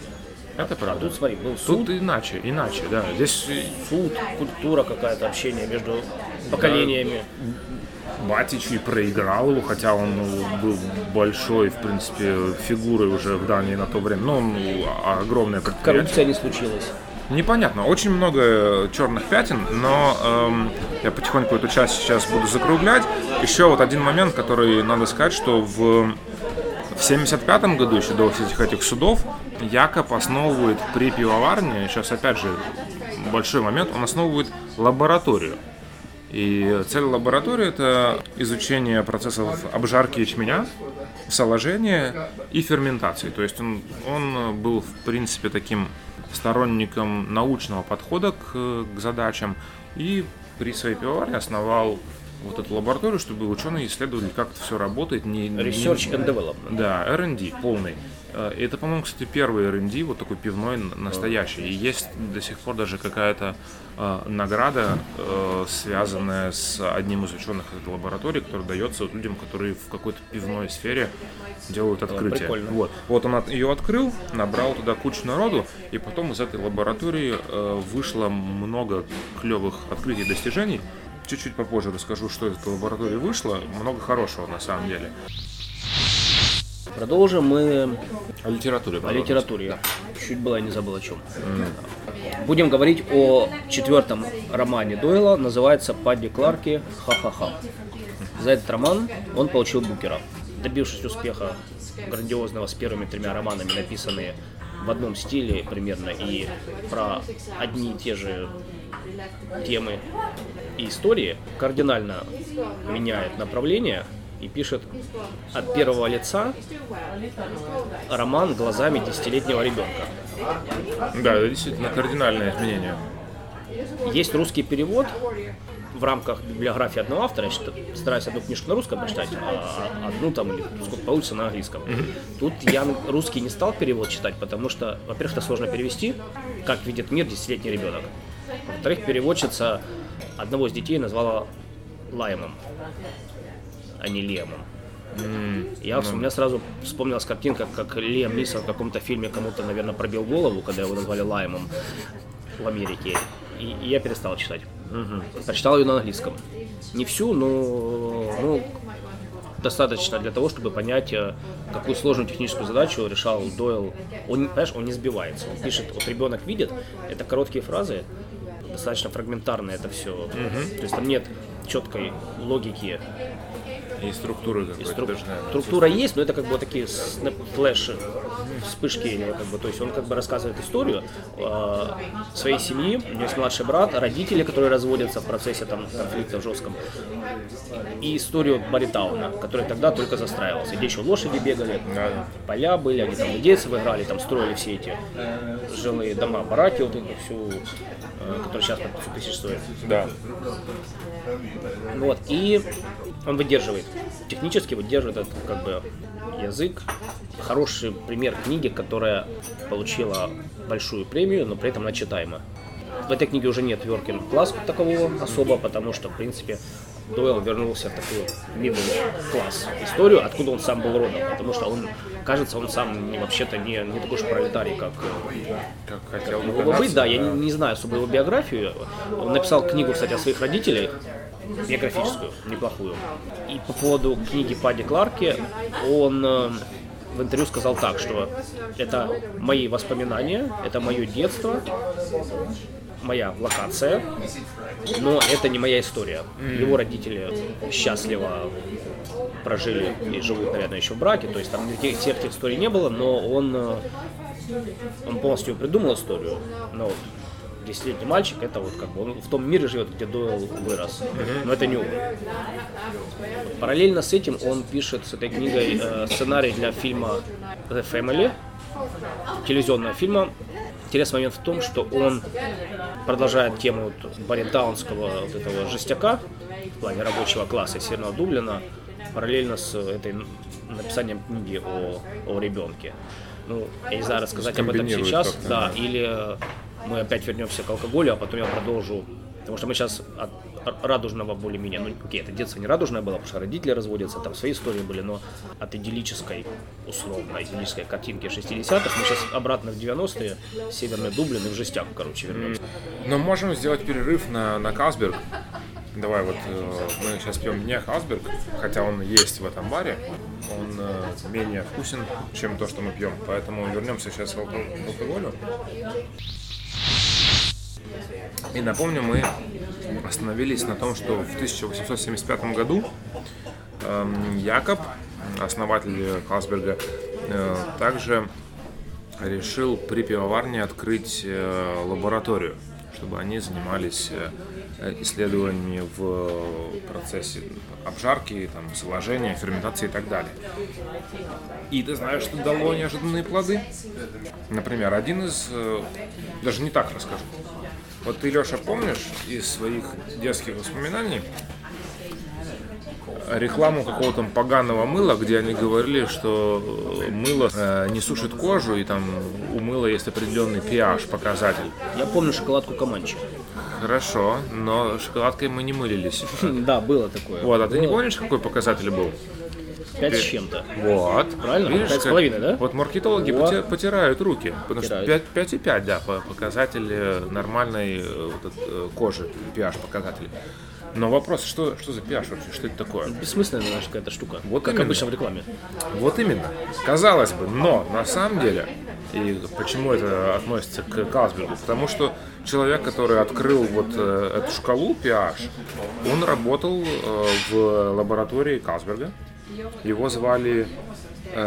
Это А правда. тут, смотри, был суд, Тут иначе, иначе, да. Здесь суд, культура какая-то, общение между поколениями. Батич и проиграл его, хотя он ну, был большой, в принципе, фигурой уже в Дании на то время. Ну, он огромное предприятие. Коррупция не случилась. Непонятно, очень много черных пятен, но эм, я потихоньку эту часть сейчас буду закруглять. Еще вот один момент, который надо сказать, что в, в 75 году, еще до всех этих судов, Якоб основывает при пивоварне, сейчас опять же большой момент, он основывает лабораторию. И цель лаборатории – это изучение процессов обжарки ячменя, соложения и ферментации. То есть он, он был, в принципе, таким сторонником научного подхода к, к задачам и при своей пивоварне основал вот эту лабораторию, чтобы ученые исследовали, как это все работает. Не, не- Research and Development. да, R&D полный. Э, и Это, по-моему, кстати, первый R&D, вот такой пивной настоящий. И есть до сих пор даже какая-то э, награда, э, связанная с одним из ученых этой лаборатории, которая дается вот людям, которые в какой-то пивной сфере делают открытие. прикольно. Вот. вот он от- ее открыл, набрал туда кучу народу, и потом из этой лаборатории э, вышло много клевых открытий и достижений. Чуть-чуть попозже расскажу, что из этой лаборатории вышло. Много хорошего на самом деле. Продолжим мы О литературе. о литературе. Чуть было, я не забыл о чем. Будем говорить о четвертом романе Дойла, называется «Падди Кларки. Ха-ха-ха». За этот роман он получил Букера. Добившись успеха грандиозного с первыми тремя романами, написанные в одном стиле примерно и про одни и те же темы и истории, кардинально меняет направление и пишет от первого лица роман глазами десятилетнего ребенка. Да, это действительно кардинальное изменение. Есть русский перевод в рамках библиографии одного автора. Я стараюсь одну книжку на русском прочитать, а одну там, или сколько получится, на английском. Тут я русский не стал перевод читать, потому что, во-первых, это сложно перевести, как видит мир десятилетний ребенок. Во-вторых, переводчица одного из детей назвала Лаймом, а не Лемом. Я, у меня сразу вспомнилась картинка, как Лем Нисон в каком-то фильме кому-то, наверное, пробил голову, когда его назвали Лаймом в Америке. И, и я перестал читать. Прочитал ее на английском. Не всю, но ну, достаточно для того, чтобы понять, э, какую сложную техническую задачу решал Дойл. Он, понимаешь, он не сбивается. Он пишет, вот ребенок видит, это короткие фразы, достаточно фрагментарно это все. То есть там нет четкой логики И структуры и стру- наверное. Структура есть, но это как бы такие флеши, вспышки, как бы, то есть он как бы рассказывает историю э, своей семьи, у него есть младший брат, родители, которые разводятся в процессе там конфликта жестком, и историю Баритауна, который тогда только застраивался, где еще лошади бегали, поля были, они там индейцев играли, там строили все эти жилые дома, бараки, вот эту всю, э, которые сейчас по 500 тысяч. Да. Вот, и он выдерживает, технически выдерживает этот как бы язык. Хороший пример книги, которая получила большую премию, но при этом она читаема. В этой книге уже нет working класс такового особо, потому что, в принципе, Дойл вернулся в такую middle класс историю, откуда он сам был родом, потому что он, кажется, он сам не, вообще-то не, не такой же пролетарий, как э, Как хотел бы Могло бы быть, казаться, да, я не, не знаю особо его биографию. Он написал книгу, кстати, о своих родителях, биографическую, неплохую. И по поводу книги Падди Кларки, он э, в интервью сказал так, что это мои воспоминания, это мое детство, моя локация, но это не моя история. Его родители счастливо прожили и живут, наверное, еще в браке, то есть там никаких всех этих историй не было, но он, э, он полностью придумал историю, но вот десятилетний мальчик, это вот как бы он в том мире живет, где Дойл вырос, но это не он. Параллельно с этим он пишет с этой книгой э, сценарий для фильма The Family, телевизионного фильма. Интересный момент в том, что он продолжает тему вот баритаунского вот этого жестяка в плане рабочего класса Северного Дублина, параллельно с этой написанием книги о, о ребенке. Ну, я не знаю, рассказать об этом сейчас, да, или мы опять вернемся к алкоголю, а потом я продолжу. Потому что мы сейчас от радужного более-менее, ну окей, это детство не радужное было, потому что родители разводятся, там свои истории были, но от идиллической, условно, идиллической картинки 60-х мы сейчас обратно в 90-е, Северный Дублин и в жестях, короче, вернемся. Но можем сделать перерыв на, на Касберг. Давай вот э, мы сейчас пьем не Хасберг, хотя он есть в этом баре. Он э, менее вкусен, чем то, что мы пьем. Поэтому вернемся сейчас к алкоголю. И напомню, мы остановились на том, что в 1875 году э, Якоб, основатель Калсберга, э, также решил при пивоварне открыть э, лабораторию, чтобы они занимались э, исследованиями в процессе обжарки, там, сложения, ферментации и так далее. И ты знаешь, что дало неожиданные плоды? Например, один из... Даже не так расскажу. Вот ты, Леша, помнишь из своих детских воспоминаний рекламу какого-то поганого мыла, где они говорили, что э, мыло э, не сушит кожу, и там у мыла есть определенный pH показатель. Я помню шоколадку Каманчи. Хорошо, но шоколадкой мы не мылились. <laughs> Да, было такое. Вот, а ты не помнишь, какой показатель был? Пять с чем-то. Вот. Правильно? Видишь, Пять с как- половиной, да? Вот маркетологи Вот. потирают руки, потому Потирают. что 5, 5,5, да, по- показатель э, нормальной э, вот э, кожи, pH показатель. Но вопрос, что, что за pH вообще, что это такое? Бессмысленная наша какая-то штука. Вот как именно. обычно в рекламе. Вот именно. Казалось бы, но на самом деле, и почему это относится к Калсбергу? Потому что человек, который открыл вот э, эту шкалу pH, он работал э, в лаборатории Калсберга. Его звали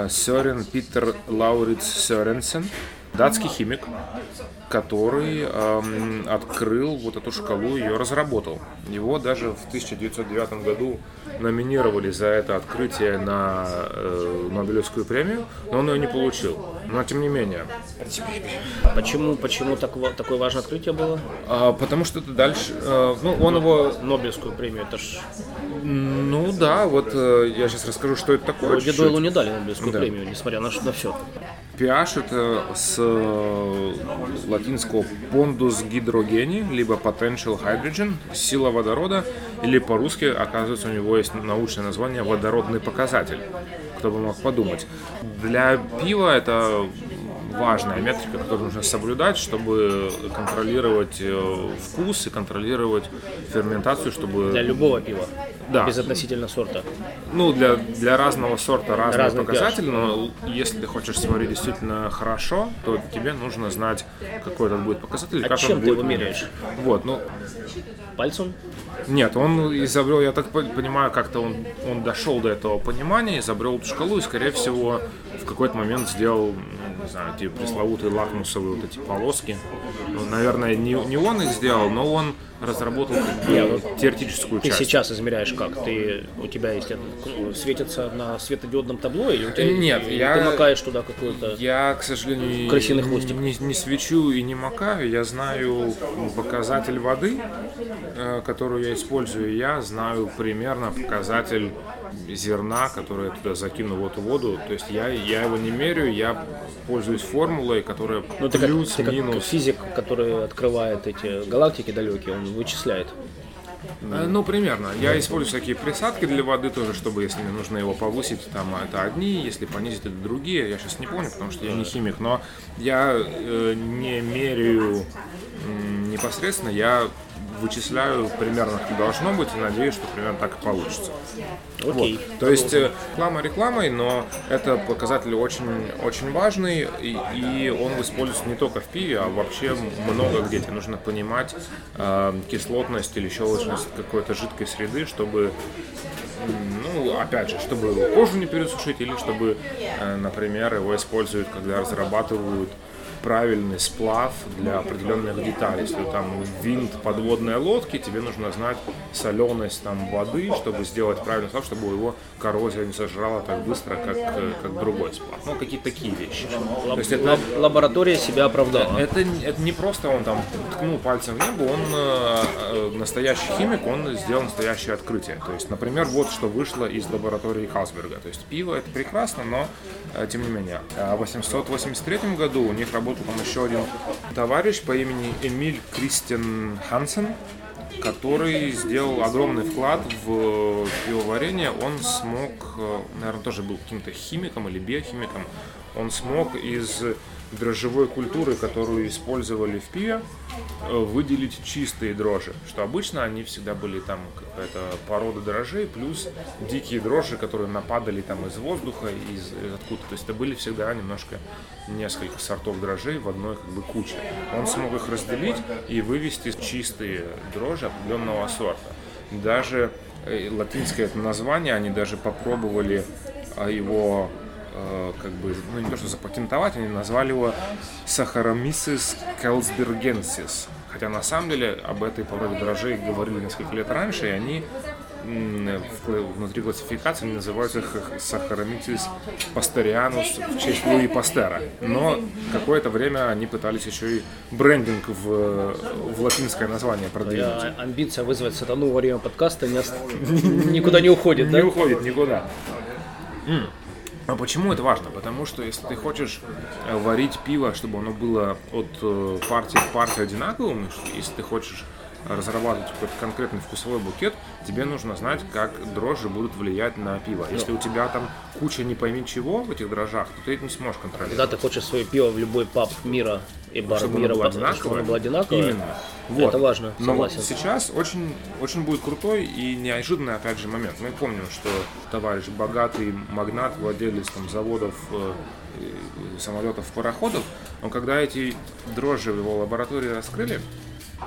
Сёрен Питер Лауриц Сёренсен, датский химик, который эм, открыл вот эту шкалу, ее разработал. Его даже в 1909 году номинировали за это открытие на э, Нобелевскую премию, но он ее не получил. Но тем не менее. Почему, почему так, такое важное открытие было? А, потому что это дальше, э, ну он его, Нобелевскую премию, это ж... ну да, вот э, я сейчас расскажу, что это такое. Дойлу не дали Нобелевскую Да. премию, несмотря на, на все. pH это с э, латинского pondus гидрогени, либо potential hydrogen, сила водорода, или по-русски, оказывается, у него есть научное название водородный показатель. Кто бы мог подумать. Для пива это важная метрика, которую нужно соблюдать, чтобы контролировать э, вкус и контролировать ферментацию, чтобы... Для любого пива. Да. Безотносительно сорта. Ну, для, для разного сорта разный Разный показатель, но если ты хочешь сварить действительно хорошо, то тебе нужно знать, какой этот будет показатель. А как чем он ты будет его меряешь? Вот, ну, Пальцем? Нет, он изобрел, я так по- понимаю, как-то он, он дошел до этого понимания, изобрел эту шкалу и, скорее всего, в какой-то момент сделал, ну, не знаю, эти пресловутые лакмусовые вот эти полоски. Ну, наверное, не, не он их сделал, но он разработал как бы, Не, ну, теоретическую Ты часть. сейчас измеряешь как? Ты, у тебя есть ну, светится на светодиодном табло или у тебя Нет, или я- ты макаешь туда какую-то... Я, к сожалению, Крысиный хвостик. Не, не свечу и не макаю. Я знаю показатель воды, э, которую я использую. Я знаю примерно показатель зерна, которое я туда закину в эту воду. То есть я, я его не меряю, я пользуюсь формулой, которая Ну, ты как, ты как плюс-минус. физик, который открывает эти галактики далекие, он вычисляет. Э, Ну, примерно. Я использую всякие присадки для воды тоже, чтобы, если мне нужно его повысить, там это одни, если понизить, это другие. Я сейчас не помню, потому что я не химик, но я э, не меряю м, непосредственно, я вычисляю примерно, как должно быть, и надеюсь, что примерно так и получится. Окей. Вот. То есть э, реклама рекламой, но это показатель очень, очень важный, и, и он используется не только в пиве, а вообще много где. Тебе нужно понимать э, кислотность или щелочность какой-то жидкой среды, чтобы ну, опять же, чтобы кожу не пересушить, или чтобы, э, например, его используют, когда разрабатывают правильный сплав для определенных деталей. Если там винт подводной лодки, тебе нужно знать соленость там воды, чтобы сделать правильный сплав, чтобы его коррозия не сожрала так быстро, как, э, как другой сплав. Ну, какие-то такие вещи. Лаб- То есть это, лаб- лаборатория себя оправдала. это, это не просто он там ткнул пальцем в небо, он э, э, настоящий химик, он сделал настоящее открытие. То есть, например, вот что вышло из лаборатории Карлсберга. То есть пиво это прекрасно, но э, тем не менее. А В 883 году у них работал работал там еще один товарищ по имени Эмиль Кристиан Хансен, который сделал огромный вклад в пивоварение. Он смог, э, наверное, тоже был каким-то химиком или биохимиком, он смог из дрожжевой культуры, которую использовали в пиве, э, выделить чистые дрожжи. Что обычно они всегда были там какая-то порода дрожжей, плюс дикие дрожжи, которые нападали там из воздуха, из, из откуда. То есть это были всегда немножко несколько сортов дрожжей в одной как бы куче. Он смог их разделить и вывести чистые дрожжи определенного сорта. Даже э, латинское это название, они даже попробовали а, его э, как бы, ну не то что запатентовать, они назвали его Saccharomyces kelsbergensis. Хотя на самом деле об этой породе дрожжей говорили несколько лет раньше, и они внутри классификации они называются Saccharomyces pastorianus в честь Луи Пастера. Но какое-то время они пытались еще и брендинг в, в латинское название продвинуть. Твоя амбиция вызвать сатану во время подкаста не ос- <laughs> никуда не уходит, да? не уходит никуда. А почему это важно? Потому что если ты хочешь э, варить пиво, чтобы оно было от э, партии к партии одинаковым, если ты хочешь разрабатывать какой-то конкретный вкусовой букет, тебе нужно знать, как дрожжи будут влиять на пиво. Если у тебя там куча не пойми чего в этих дрожжах, то ты это не сможешь контролировать. Когда ты хочешь свое пиво в любой паб мира и бар чтобы мира, оно было чтобы оно было одинаковое, Именно. Вот. это важно, Но согласен. сейчас очень, очень будет крутой и неожиданный, опять же, момент. Мы помним, что товарищ богатый магнат, владелец там, заводов, э, э, самолетов, пароходов, он когда эти дрожжи в его лаборатории раскрыли,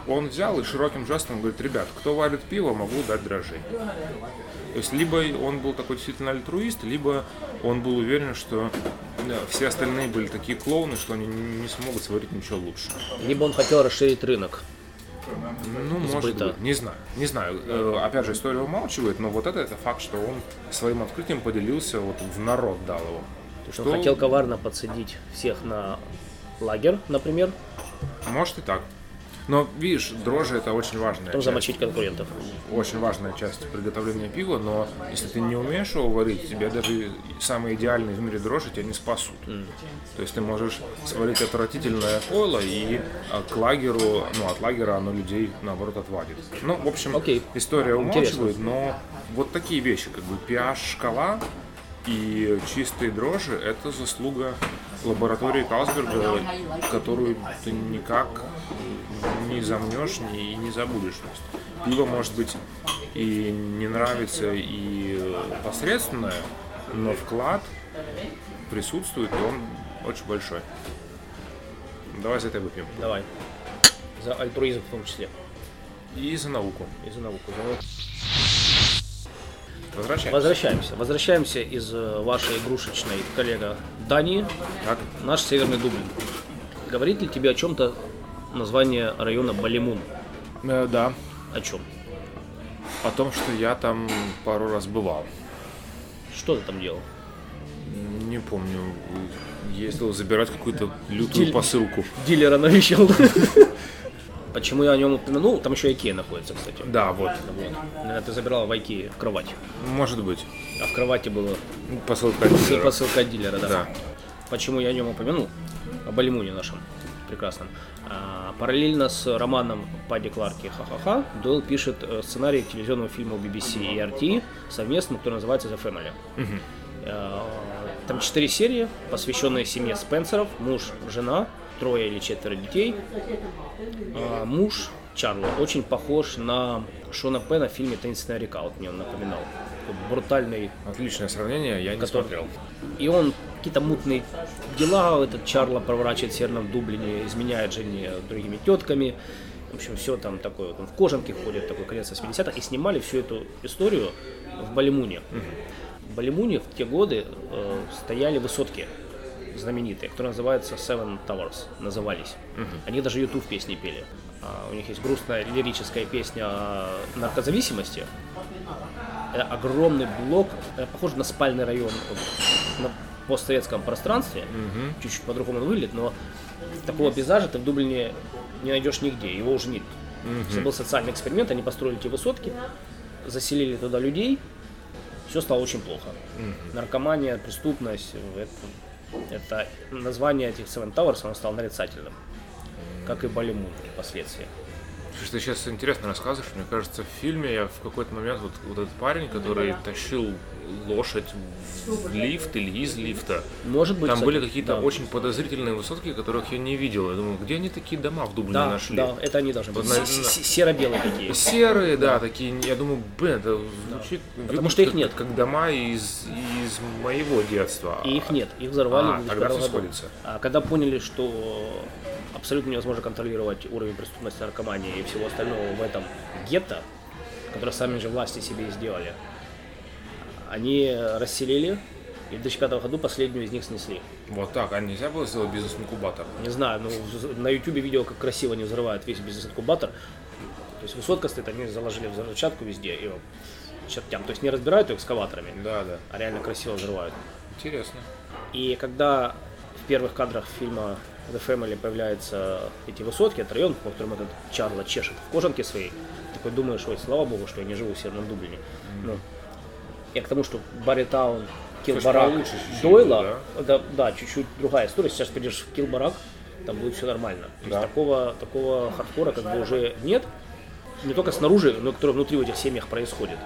он взял и широким жестом говорит, ребят, кто варит пиво, могу дать дрожжей. То есть либо он был такой действительно альтруист, либо он был уверен, что да, все остальные были такие клоуны, что они не смогут сварить ничего лучше. Либо он хотел расширить рынок. Ну, может Сбыта. быть, не знаю, не знаю. Э, Опять же, история умалчивает, но вот это, это факт, что он своим открытием поделился, вот в народ дал его. Что он хотел коварно подсадить всех на лагерь, например, Может и так. Но, видишь, дрожжи это очень важная потом часть, замочить конкурентов. очень важная часть приготовления пива, но если ты не умеешь его варить, тебе даже самые идеальные в мире дрожжи тебя не спасут. То есть ты можешь сварить отвратительное пойло, и а, к лагеру, ну, от лагера оно людей, наоборот, отвадит. Ну, в общем, Окей. история Интересно. умалчивает, но вот такие вещи, как бы pH-шкала и чистые дрожжи, это заслуга лаборатории Калсберга, которую ты никак не замнешь ни- и не забудешь. То есть пиво может быть и не нравится, и посредственное, но вклад присутствует, и он очень большой. Давай за это выпьем. Давай. За альтруизм в том числе. И за науку. И за науку. за науку. Возвращаемся. Возвращаемся. Возвращаемся из э, вашей игрушечной коллега Дании. Так, Наш северный Дублин. Говорит ли тебе о чем-то название района Балимун? э, да, О чем? о том, что я там пару раз бывал. Что ты там делал? Не помню, ездил забирать какую-то лютую Диль- посылку. Дилера навещал. <laughs> Почему я о нем упомянул? Там еще Икея находится, кстати. Да, вот, Вот. Ты забирала в Икее в кровать. может быть. А в кровати было Посылка от дилера. посылка от дилера, да. Да. Почему я о нем упомянул? О Балимуне нашем прекрасном. А, параллельно с романом Падди Кларки «Ха-ха-ха» Дойл пишет э, сценарий к телевизионному фильму BBC и RT совместно, который называется «The Family». А, Там четыре серии, посвященные семье Спенсеров. Муж, жена, трое или четверо детей. А, Муж Чарли очень похож на Шона Пена в фильме «Таинственная река». Вот мне он напоминал. Брутальный Отличное сравнение, я не который- смотрел. И он какие-то мутные дела, этот Чарло проворачивает в Северном Дублине, изменяет жене другими тетками. В общем, все там такое, вот он в кожанке ходит, такой конец 80-х. И снимали всю эту историю в Балимуне. В Балимуне в те годы э, стояли высотки знаменитые, которые называются Seven Towers, назывались. Они даже YouTube песни пели. А, у них есть грустная лирическая песня о наркозависимости. Это огромный блок, э, похож на спальный район на постсоветском пространстве. Чуть-чуть по-другому он выглядит, но такого пейзажа ты в Дублине не найдешь нигде, его уже нет. Это был социальный эксперимент, они построили эти высотки, заселили туда людей, все стало очень плохо. Наркомания, преступность, это Это название этих Seven Towers, оно стало нарицательным, как и Балимун впоследствии. Что ты сейчас интересно рассказываешь, мне кажется, в фильме я в какой-то момент вот, вот этот парень, который тащил лошадь в лифт или из лифта. Может быть, Там кстати, были какие-то да. очень подозрительные высотки, которых я не видел. Я думаю, где они такие дома в Дублине Да, нашли? да, это они должны быть. Вот на- Серо-белые такие. Серые, да, такие. Я думаю, блин, это звучит Потому выглядит что их как- нет. Как дома из, из моего детства. И их нет, их взорвали А, в тогда 2005 всё году. сходится. А когда поняли, что абсолютно невозможно контролировать уровень преступности, наркомании и всего остального в этом гетто, которое сами же власти себе и сделали, они расселили, и в 2005 году последнюю из них снесли. Вот так, а нельзя было сделать бизнес-инкубатор? Не знаю, ну на ютубе видео, как красиво они взрывают весь бизнес-инкубатор. То есть высотка стоит, они заложили взрывчатку везде и чертям. То есть не разбирают ее экскаваторами, Да, да. а реально красиво взрывают. Интересно. И когда в первых кадрах фильма The Family появляются эти высотки, это район, по которому этот Чарла чешет в кожанке своей, такой думаешь, ой, слава богу, что я не живу в Северном Дублине. Ну, я к тому, что Барри Таун, Килбарак, Дойла, был, да? да, чуть-чуть другая история. Сейчас придешь в Килбарак, там будет все нормально. То есть Да. такого, такого хардкора как бы уже нет. Не только снаружи, но и который внутри в этих семьях происходит.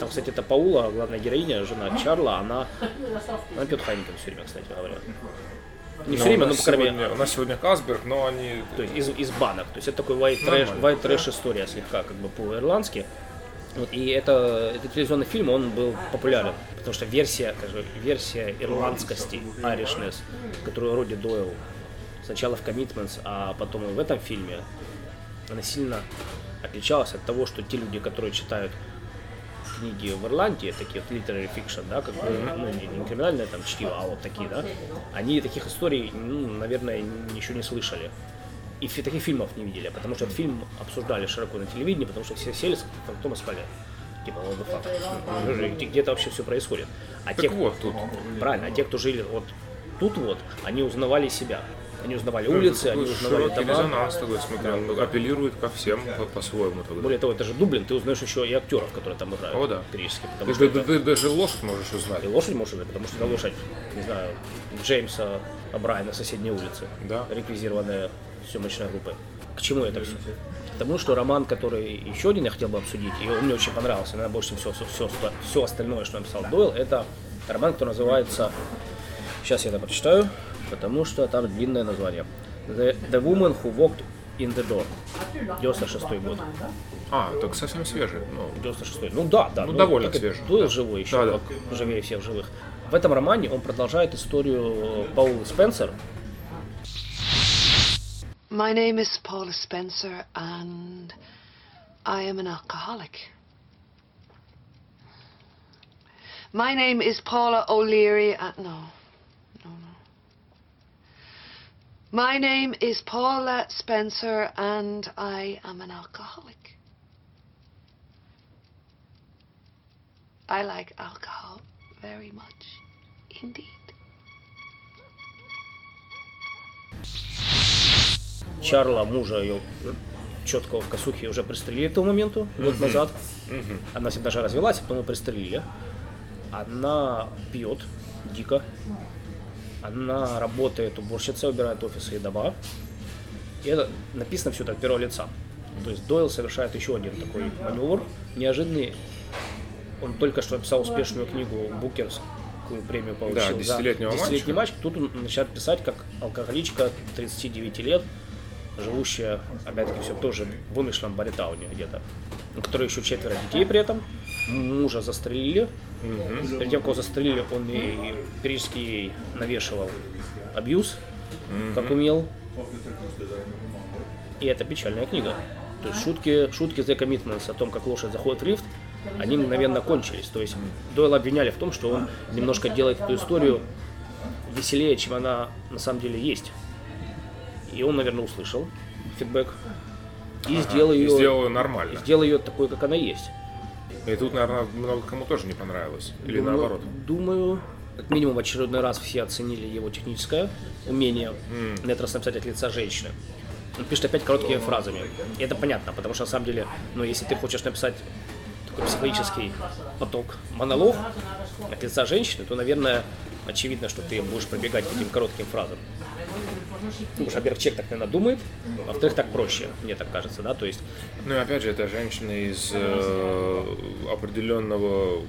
Там, кстати, это Паула, главная героиня, жена Чарла, она, она пьет Хайнекен все время, кстати говоря. Не все Ну, время, но, по крайней мере, У нас сегодня Касберг, но они... то есть из, из банок. То есть это такой white trash, white trash история слегка, как бы по-ирландски. Вот, и это, этот телевизионный фильм, он был популярен, потому что версия, скажем, версия ирландскости, Irishness, которую Роди Дойл сначала в Commitments, а потом и в этом фильме, она сильно отличалась от того, что те люди, которые читают книги в Ирландии, такие вот literary fiction, да, как бы, ну, не, не криминальное там чтиво, а вот такие, да, они таких историй, ну, наверное, ничего не слышали. И фи- таких фильмов не видели, потому что этот фильм обсуждали широко на телевидении, потому что все сели с фантом искали. Типа, fuck? Ну, где- это вообще все происходит? А Так те, вот тут. правильно, а те, кто жили вот тут вот, они узнавали себя. Они узнавали улицы, они узнавали дома. резонанс такой, смотри, он апеллирует ко всем по- по-своему тогда. Более того, это же Дублин, ты узнаешь еще и актеров, которые там играют. О, да. Ты, потому ты- что это- ты даже лошадь можешь узнать. И лошадь может быть, потому что это лошадь, не знаю, Джеймса Брайана соседней улицы, Да. реквизированная съемочной группой. К чему это все? К тому, что роман, который еще один я хотел бы обсудить, и он мне очень понравился, наверное, больше, чем все, все, все, остальное, что написал Дойл, это роман, который называется, сейчас я это прочитаю, потому что там длинное название. The, the Woman Who Walked in the Door. 96 год. А, так совсем свежий. Ну, 96 Ну да, да. Ну, довольно как и свежий. Дойл живой еще, Да, да. живее всех живых. В этом романе он продолжает историю Паулы Спенсер. My name is Paula Spencer, and I am an alcoholic. My name is Paula O'Leary. Uh, no, no. My name is Paula Spencer, and I am an alcoholic. I like alcohol very much indeed. Чарла, мужа ее четкого в косухе уже пристрелили к тому моменту, год назад. Она себе даже развелась, а потом ее пристрелили. Она пьет дико. Она работает уборщицей, убирает офисы и дома. И это написано все это от первого лица. То есть Дойл совершает еще один такой маневр неожиданный. Он только что написал успешную книгу Букерскую премию получил Да, за «Десятилетнего «Десятилетний матч». Тут он начинает писать как алкоголичка 39 лет, живущая, опять-таки, все тоже в вымышленном Баритауне где-то, у которой еще четверо детей при этом. Мужа застрелили. Перед тем, как его застрелили, он и периодически ей навешивал абьюз, как умел. И это печальная книга. То есть шутки, шутки The Commitments о том, как лошадь заходит в лифт, они мгновенно кончились. То есть Дойла обвиняли в том, что он немножко делает эту историю веселее, чем она на самом деле есть. И он, наверное, услышал фидбэк и сделал и ее, сделал ее нормально. сделал ее такой, как она есть. И тут, наверное, много кому тоже не понравилось. Или Думаю- наоборот. Думаю, как минимум в очередной раз все оценили его техническое умение на этот раз написать от лица женщины. Он пишет опять короткими фразами. И это понятно, потому что на самом деле, ну, если ты хочешь написать такой психологический поток, монолог от лица женщины, то, наверное, очевидно, что ты будешь пробегать по этим коротким фразам. Ну, во-первых, человек так, наверное, думает, а во-вторых, так проще, мне так кажется, да, то есть... Ну и опять же, это женщина из э, определенного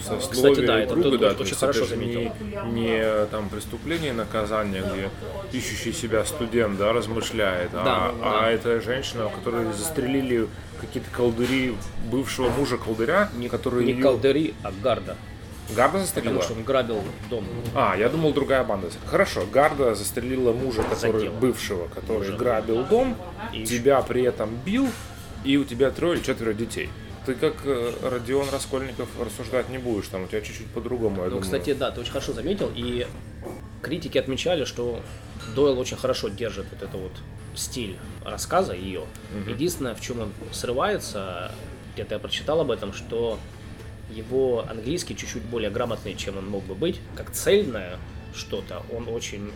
сословия Кстати, да, это круга, ты да, очень то есть хорошо это заметил. Не, не там преступление и наказание, где ищущий себя студент, да, размышляет, Да, а, да. а это женщина, которую застрелили какие-то колдыри бывшего мужа колдыря, Не, который не её- колдыри, а гарда. Гарда застрелила? Потому что он грабил дом. А, я думал, другая банда. Хорошо, Гарда застрелила мужа, который бывшего, который Мужа. грабил дом, И тебя при этом бил, и у тебя трое или четверо детей. Ты как э, Родион Раскольников рассуждать не будешь, там у тебя чуть-чуть по-другому, я Ну, думаю. кстати, да, ты очень хорошо заметил, и критики отмечали, что Дойл очень хорошо держит вот это вот стиль рассказа ее. Единственное, в чем он срывается, где-то я прочитал об этом, что его английский чуть-чуть более грамотный, чем он мог бы быть, как цельное что-то, он очень...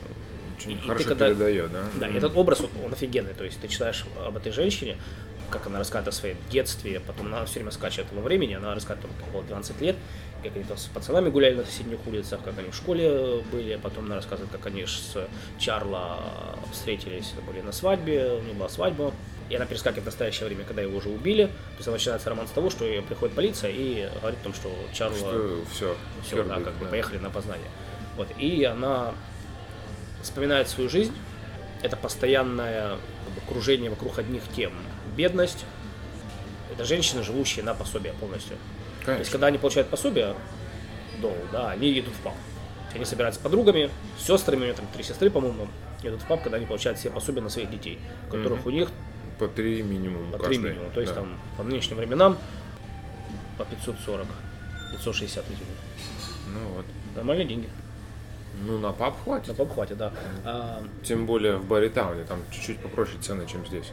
Очень и- и ты хорошо когда- передает, да? Да, и этот образ, он, он офигенный. То есть ты читаешь об этой женщине, как она рассказывает о своем детстве, потом она все время скачет во времени, она рассказывает, там, было 12 лет, как они там с пацанами гуляли на соседних улицах, как они в школе были, потом она рассказывает, как они с Чарла встретились, были на свадьбе, у них была свадьба, и она перескакивает в настоящее время, когда его уже убили. То есть начинается роман с того, что приходит полиция и говорит о том, что Чарла все, все, да, как бы поехали на познание. Вот, и она вспоминает свою жизнь. Это постоянное как бы, кружение вокруг одних тем. Бедность. Это женщины, живущие на пособие полностью. То есть, когда они получают пособие, дол, да, они идут в паб. Они собираются с подругами, с сестрами, у нее там три сестры, по-моему, идут в паб, когда они получают все пособия на своих детей, которых у них По три минимум по три каждый. минимум. То есть да. там по нынешним временам по 540, 560 извини. Ну вот. Нормальные деньги. Ну, на паб хватит. На паб хватит, да. А, Тем более в Баритауне, там чуть-чуть попроще цены, чем здесь.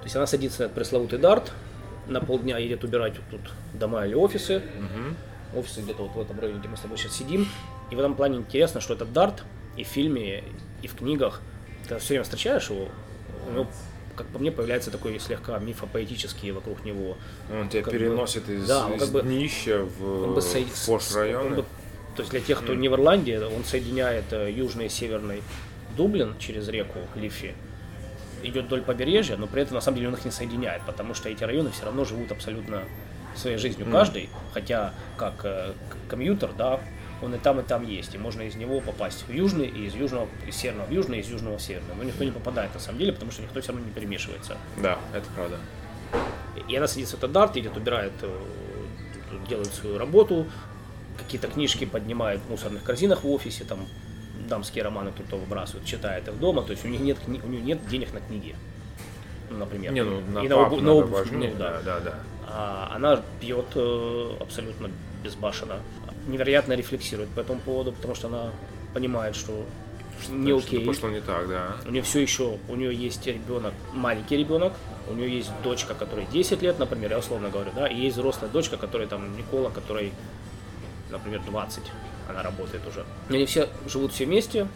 То есть она садится пресловутый дарт, на полдня едет убирать вот тут дома или офисы. Офисы где-то вот в этом районе, где мы с тобой сейчас сидим. И в этом плане интересно, что этот дарт и в фильме, и в книгах, ты все время встречаешь его, у него, как по мне, появляется такой слегка мифопоэтический вокруг него. Он тебя Как бы- переносит из, да, из как бы- днища в Он бы в пош с- он районы. бы- то есть для тех, кто не в Ирландии, он соединяет э, южный и северный Дублин через реку Лифи, идет вдоль побережья, но при этом на самом деле он их не соединяет, потому что эти районы все равно живут абсолютно своей жизнью каждый, хотя как э, комьютер, да, он и там, и там есть, и можно из него попасть в южный, и из южного, из северного в южный, и из южного в северный. Но никто не попадает на самом деле, потому что никто все равно не перемешивается. Да, это правда. И она садится в этот дарт, идет, убирает, э, делает свою работу, какие-то книжки поднимает в мусорных корзинах в офисе, там дамские романы кто-то выбрасывает, читает их дома, то есть у них нет, у нее нет денег на книги, например. Не, ну на И паб обу- надо обувь, важнее, ну, да, да, да. А она пьет э, абсолютно безбашенно, невероятно рефлексирует по этому поводу, потому что она понимает, что не Что-то окей. пошло не так, да. У нее все еще, у нее есть ребенок, маленький ребенок, у нее есть дочка, которой 10 лет, например, я условно говорю, да, и есть взрослая дочка, которая там Никола, которой, например, 20, она работает уже. И они все живут все вместе,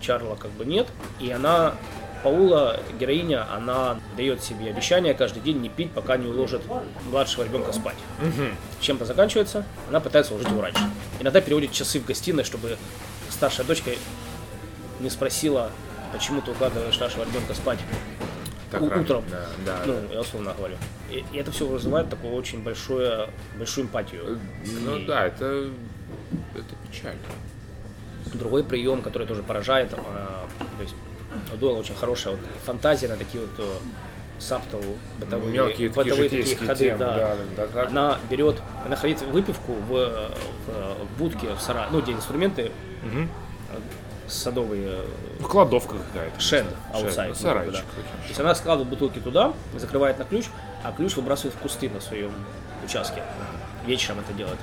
Чарла как бы нет, и она, Паула, героиня, она дает себе обещание каждый день не пить, пока не уложит младшего ребенка спать. Чем-то заканчивается, она пытается уложить его раньше. Иногда переводит часы в гостиной, чтобы старшая дочка не спросила, почему ты укладываешь нашего ребенка спать Так у- рано. утром. Да, да, ну, да. я условно говорю. И, и это все вызывает такую очень большую, большую эмпатию. Ну И да, это, это печально. Другой прием, который тоже поражает, а, то есть у Дойла очень хорошая вот фантазия на такие вот э, саптл, бытовые, Мелкие такие бытовые такие житейские ходы, темы, да. да, да, да. Она берет, она хранит выпивку в, в, в будке, в сарае, ну, где инструменты э, садовые, Ну, кладовка какая-то. ну, ну, сарайчик. да. То есть она складывает бутылки туда, закрывает на ключ, а ключ выбрасывает в кусты на своем участке. Вечером это делает.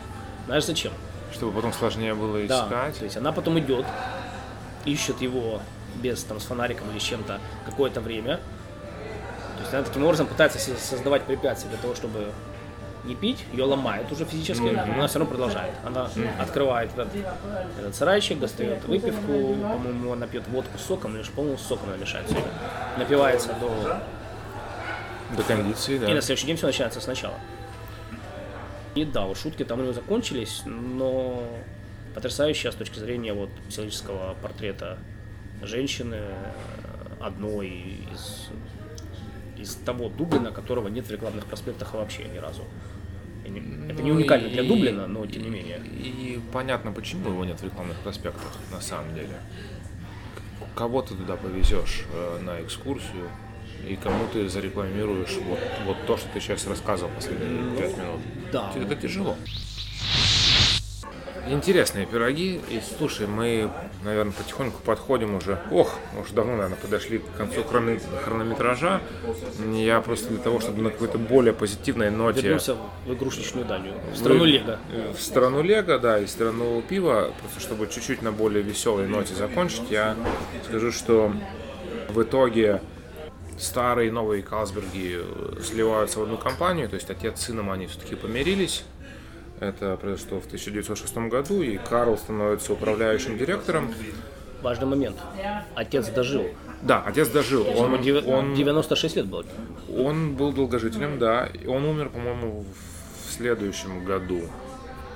Знаешь зачем? Чтобы потом сложнее было Да. искать. То есть она потом идет, ищет его без там с фонариком или с чем-то какое-то время. То есть она таким образом пытается создавать препятствия для того, чтобы не пить, ее ломает уже физически, но она все равно продолжает. Она открывает этот, этот сарайчик, достает выпивку, по-моему, она пьет водку с соком, или, по-моему, с соком она мешает все время. Напивается до До кондиции, да. и на следующий день все начинается сначала. И да, вот шутки там у него закончились, но потрясающая с точки зрения вот психологического портрета женщины, одной из, из того Дублина, которого нет в рекламных проспектах вообще ни разу. Это не Ну уникально и- для Дублина, но тем не менее. И понятно, почему его нет в рекламных проспектах, на самом деле. Кого ты туда повезешь э, на экскурсию, и кому ты зарекламируешь вот, вот то, что ты сейчас рассказывал последние пять минут. Да. Это тяжело. Интересные пироги. И слушай, мы, наверное, потихоньку подходим уже. Ох, уже давно, наверное, подошли к концу хроно- хронометража. Я просто для того, чтобы на какой-то более позитивной ноте Вернулся в игрушечную Данию, в страну вы- Лего. В страну Лего, да, и страну пива. Просто чтобы чуть-чуть на более веселой ноте закончить, я скажу, что в итоге старые и новые Калсберги сливаются в одну компанию, то есть отец с сыном они все-таки помирились. Это произошло в 1906 году, и Карл становится управляющим директором. Важный момент. Отец дожил. Да, отец дожил. Он, он, 96 лет было. он был долгожителем, да. Он умер, по-моему, в следующем году.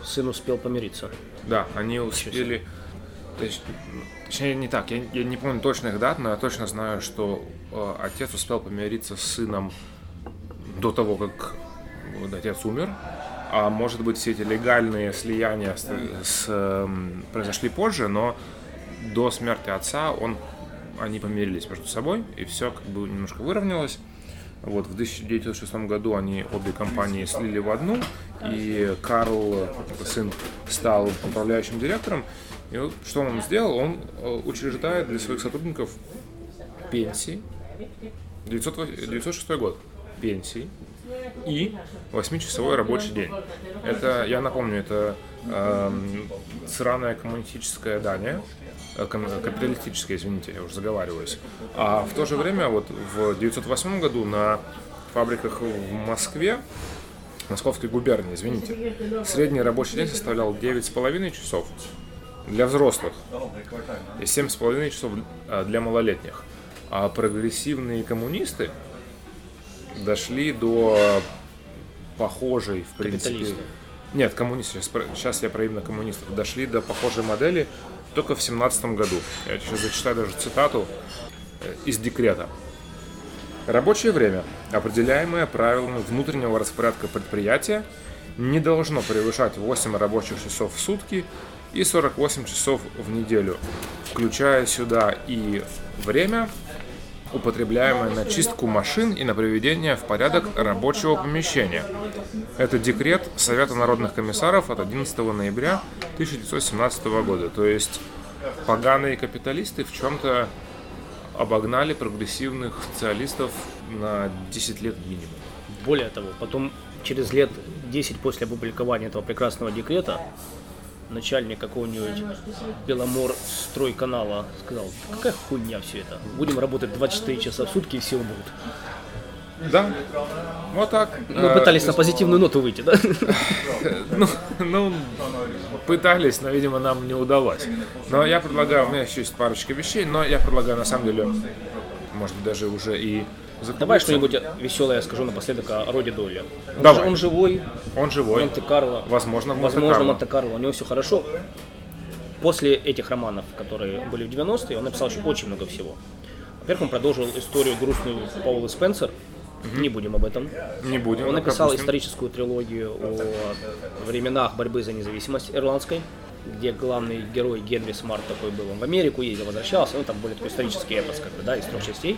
Сын успел помириться. Да, они успели. То есть, точнее, не так. Я, я не помню точных дат, но я точно знаю, что э, отец успел помириться с сыном до того, как вот, отец умер. А может быть, все эти легальные слияния с, с, эм, произошли позже, но до смерти отца он, они помирились между собой, и все как бы немножко выровнялось. Вот, в 1906 году они обе компании слили в одну, и Карл, сын, стал управляющим директором. И вот что он сделал? Он э, учреждает для своих сотрудников пенсии. 908 906 год. Пенсии и 8-часовой рабочий день. Это, я напомню, это эм, сраная коммунистическая Дания, э, капиталистическая, извините, я уже заговариваюсь. А в то же время, вот в 908 году на фабриках в Москве, Московской губернии, извините, средний рабочий день составлял 9,5 часов для взрослых и 7,5 часов э, для малолетних. А прогрессивные коммунисты дошли до похожей, в принципе... Нет, коммунисты, сейчас, я про именно коммунистов. Дошли до похожей модели только в 17 году. Я сейчас зачитаю даже цитату э, из декрета. Рабочее время, определяемое правилами внутреннего распорядка предприятия, не должно превышать 8 рабочих часов в сутки и 48 часов в неделю, включая сюда и время, употребляемое на чистку машин и на приведение в порядок рабочего помещения. Это декрет Совета народных комиссаров от 11 ноября 1917 года. То есть поганые капиталисты в чем-то обогнали прогрессивных социалистов на 10 лет минимум. Более того, потом через лет 10 после опубликования этого прекрасного декрета начальник какого-нибудь Беломор стройканала сказал, какая хуйня все это, будем работать 24 часа в сутки и все умрут. Да, вот так. Мы Э, пытались то на позитивную ноту выйти, да? <laughs> Ну, ну, пытались, но, видимо, нам не удалось. Но я предлагаю, у меня еще есть парочка вещей, но я предлагаю, на самом деле, может быть, даже уже и Давай закруглиться. что-нибудь веселое скажу напоследок о Роде Дойле. Он, Давай. он живой, Он живой. Монте-Карло. Возможно, в Возможно, Монте-Карло. Монте-Карло. У него все хорошо. После этих романов, которые были в 90-е, он написал еще очень много всего. Во-первых, он продолжил историю грустную Паула Спенсер. Не будем об этом. Не будем. Он написал пропустим. историческую трилогию о временах борьбы за независимость ирландской, где главный герой Генри Смарт такой был. Он в Америку ездил, возвращался, ну там более такой исторический эпос, как бы, да, из трех частей.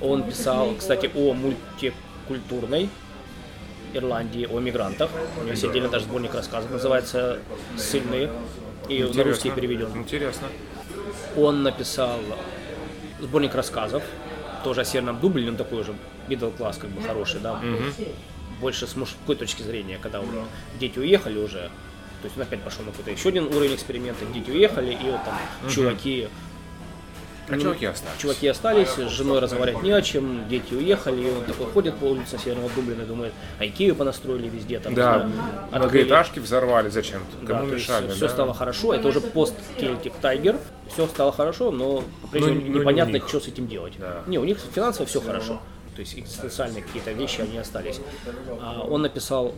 Он писал, кстати, о мультикультурной Ирландии, о мигрантах. У него есть отдельно даже сборник рассказов, называется «Сильные», и на Интересно. русский переведен. Интересно. Он написал сборник рассказов, тоже о Северном Дублине, он такой уже middle класс, как бы хороший, да, больше с мужской точки зрения, когда уже дети уехали уже, то есть он опять пошел на какой-то еще один уровень эксперимента, дети уехали, и вот там чуваки А ну, чуваки остались. Чуваки остались, с женой разговаривать не о чем, дети уехали, и он такой ходит по улице Северного Дублина и думает, а Икею понастроили везде, там, Да, не многоэтажки взорвали зачем-то. да, Кому мешали, все да? стало хорошо, это уже пост Celtic Tiger, все стало хорошо, но по-прежнему Ну, ну, не непонятно, у них. что с этим делать. Да. Не, у них финансово все хорошо, то есть экзистенциальные какие-то вещи, они остались. А он написал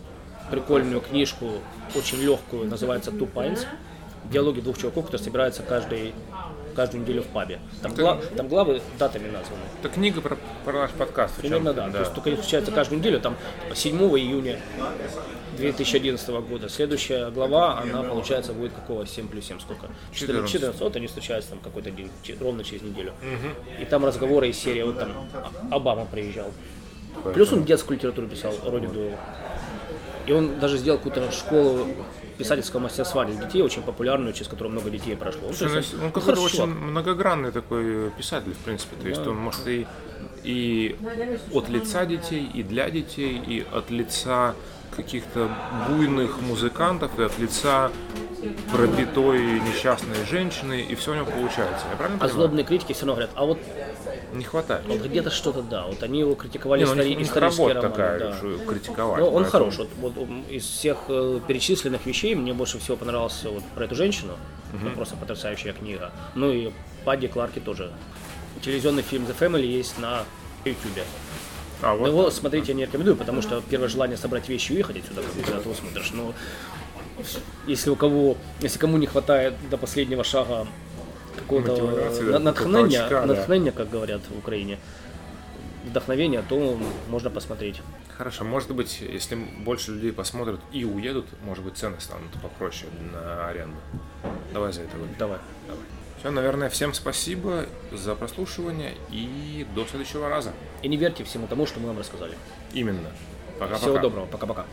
прикольную книжку, очень легкую, называется Two Pints. Диалоги двух чуваков, которые собираются каждый, каждую неделю в пабе. Там, гла- там главы датами названы. Это книга про, про наш подкаст. Примерно чем-то, да. То есть только они встречаются каждую неделю, там типа, 7 июня 2011 года. Следующая глава, она получается будет какого 7 плюс 7 сколько? 14. 14. Вот они встречаются там какой-то день, ровно через неделю. И там разговоры из серии, вот там А- Обама приезжал. Плюс он детскую литературу писал, Родину. И он даже сделал какую-то школу писательского мастерства для детей, очень популярную, через которую много детей прошло. Ну, то Слушай, есть ну, он какой-то очень чувак. многогранный такой писатель, в принципе. То есть он может и, и от лица детей, и для детей, и от лица каких-то буйных музыкантов, и от лица пропитой несчастной женщины, и все у него получается. Я правильно А понимаю? злобные критики все равно говорят, а вот, Не хватает. вот где-то что-то да, вот они его критиковали Не, ну, истори- у них исторические работа романы. такая, да. что критиковать. Ну, он поэтому- хорош. Вот, вот, из всех э, перечисленных вещей мне больше всего понравился вот про эту женщину. Это просто потрясающая книга. Ну и Падди Кларки тоже. Телевизионный фильм The Family есть на YouTube. А, Но вот. его смотреть я не рекомендую, потому что первое желание собрать вещи и уехать отсюда, когда ты его смотришь. Но если у кого, если кому не хватает до последнего шага какого-то да, натхнения, толчка, да. натхнения, как говорят в Украине, вдохновения, то можно посмотреть. Хорошо, может быть, если больше людей посмотрят и уедут, может быть, цены станут попроще на аренду. Давай за это выпьем. Давай. Все, наверное, всем спасибо за прослушивание и до следующего раза. И не верьте всему тому, что мы вам рассказали. Именно. Пока-пока. Всего доброго. Пока-пока.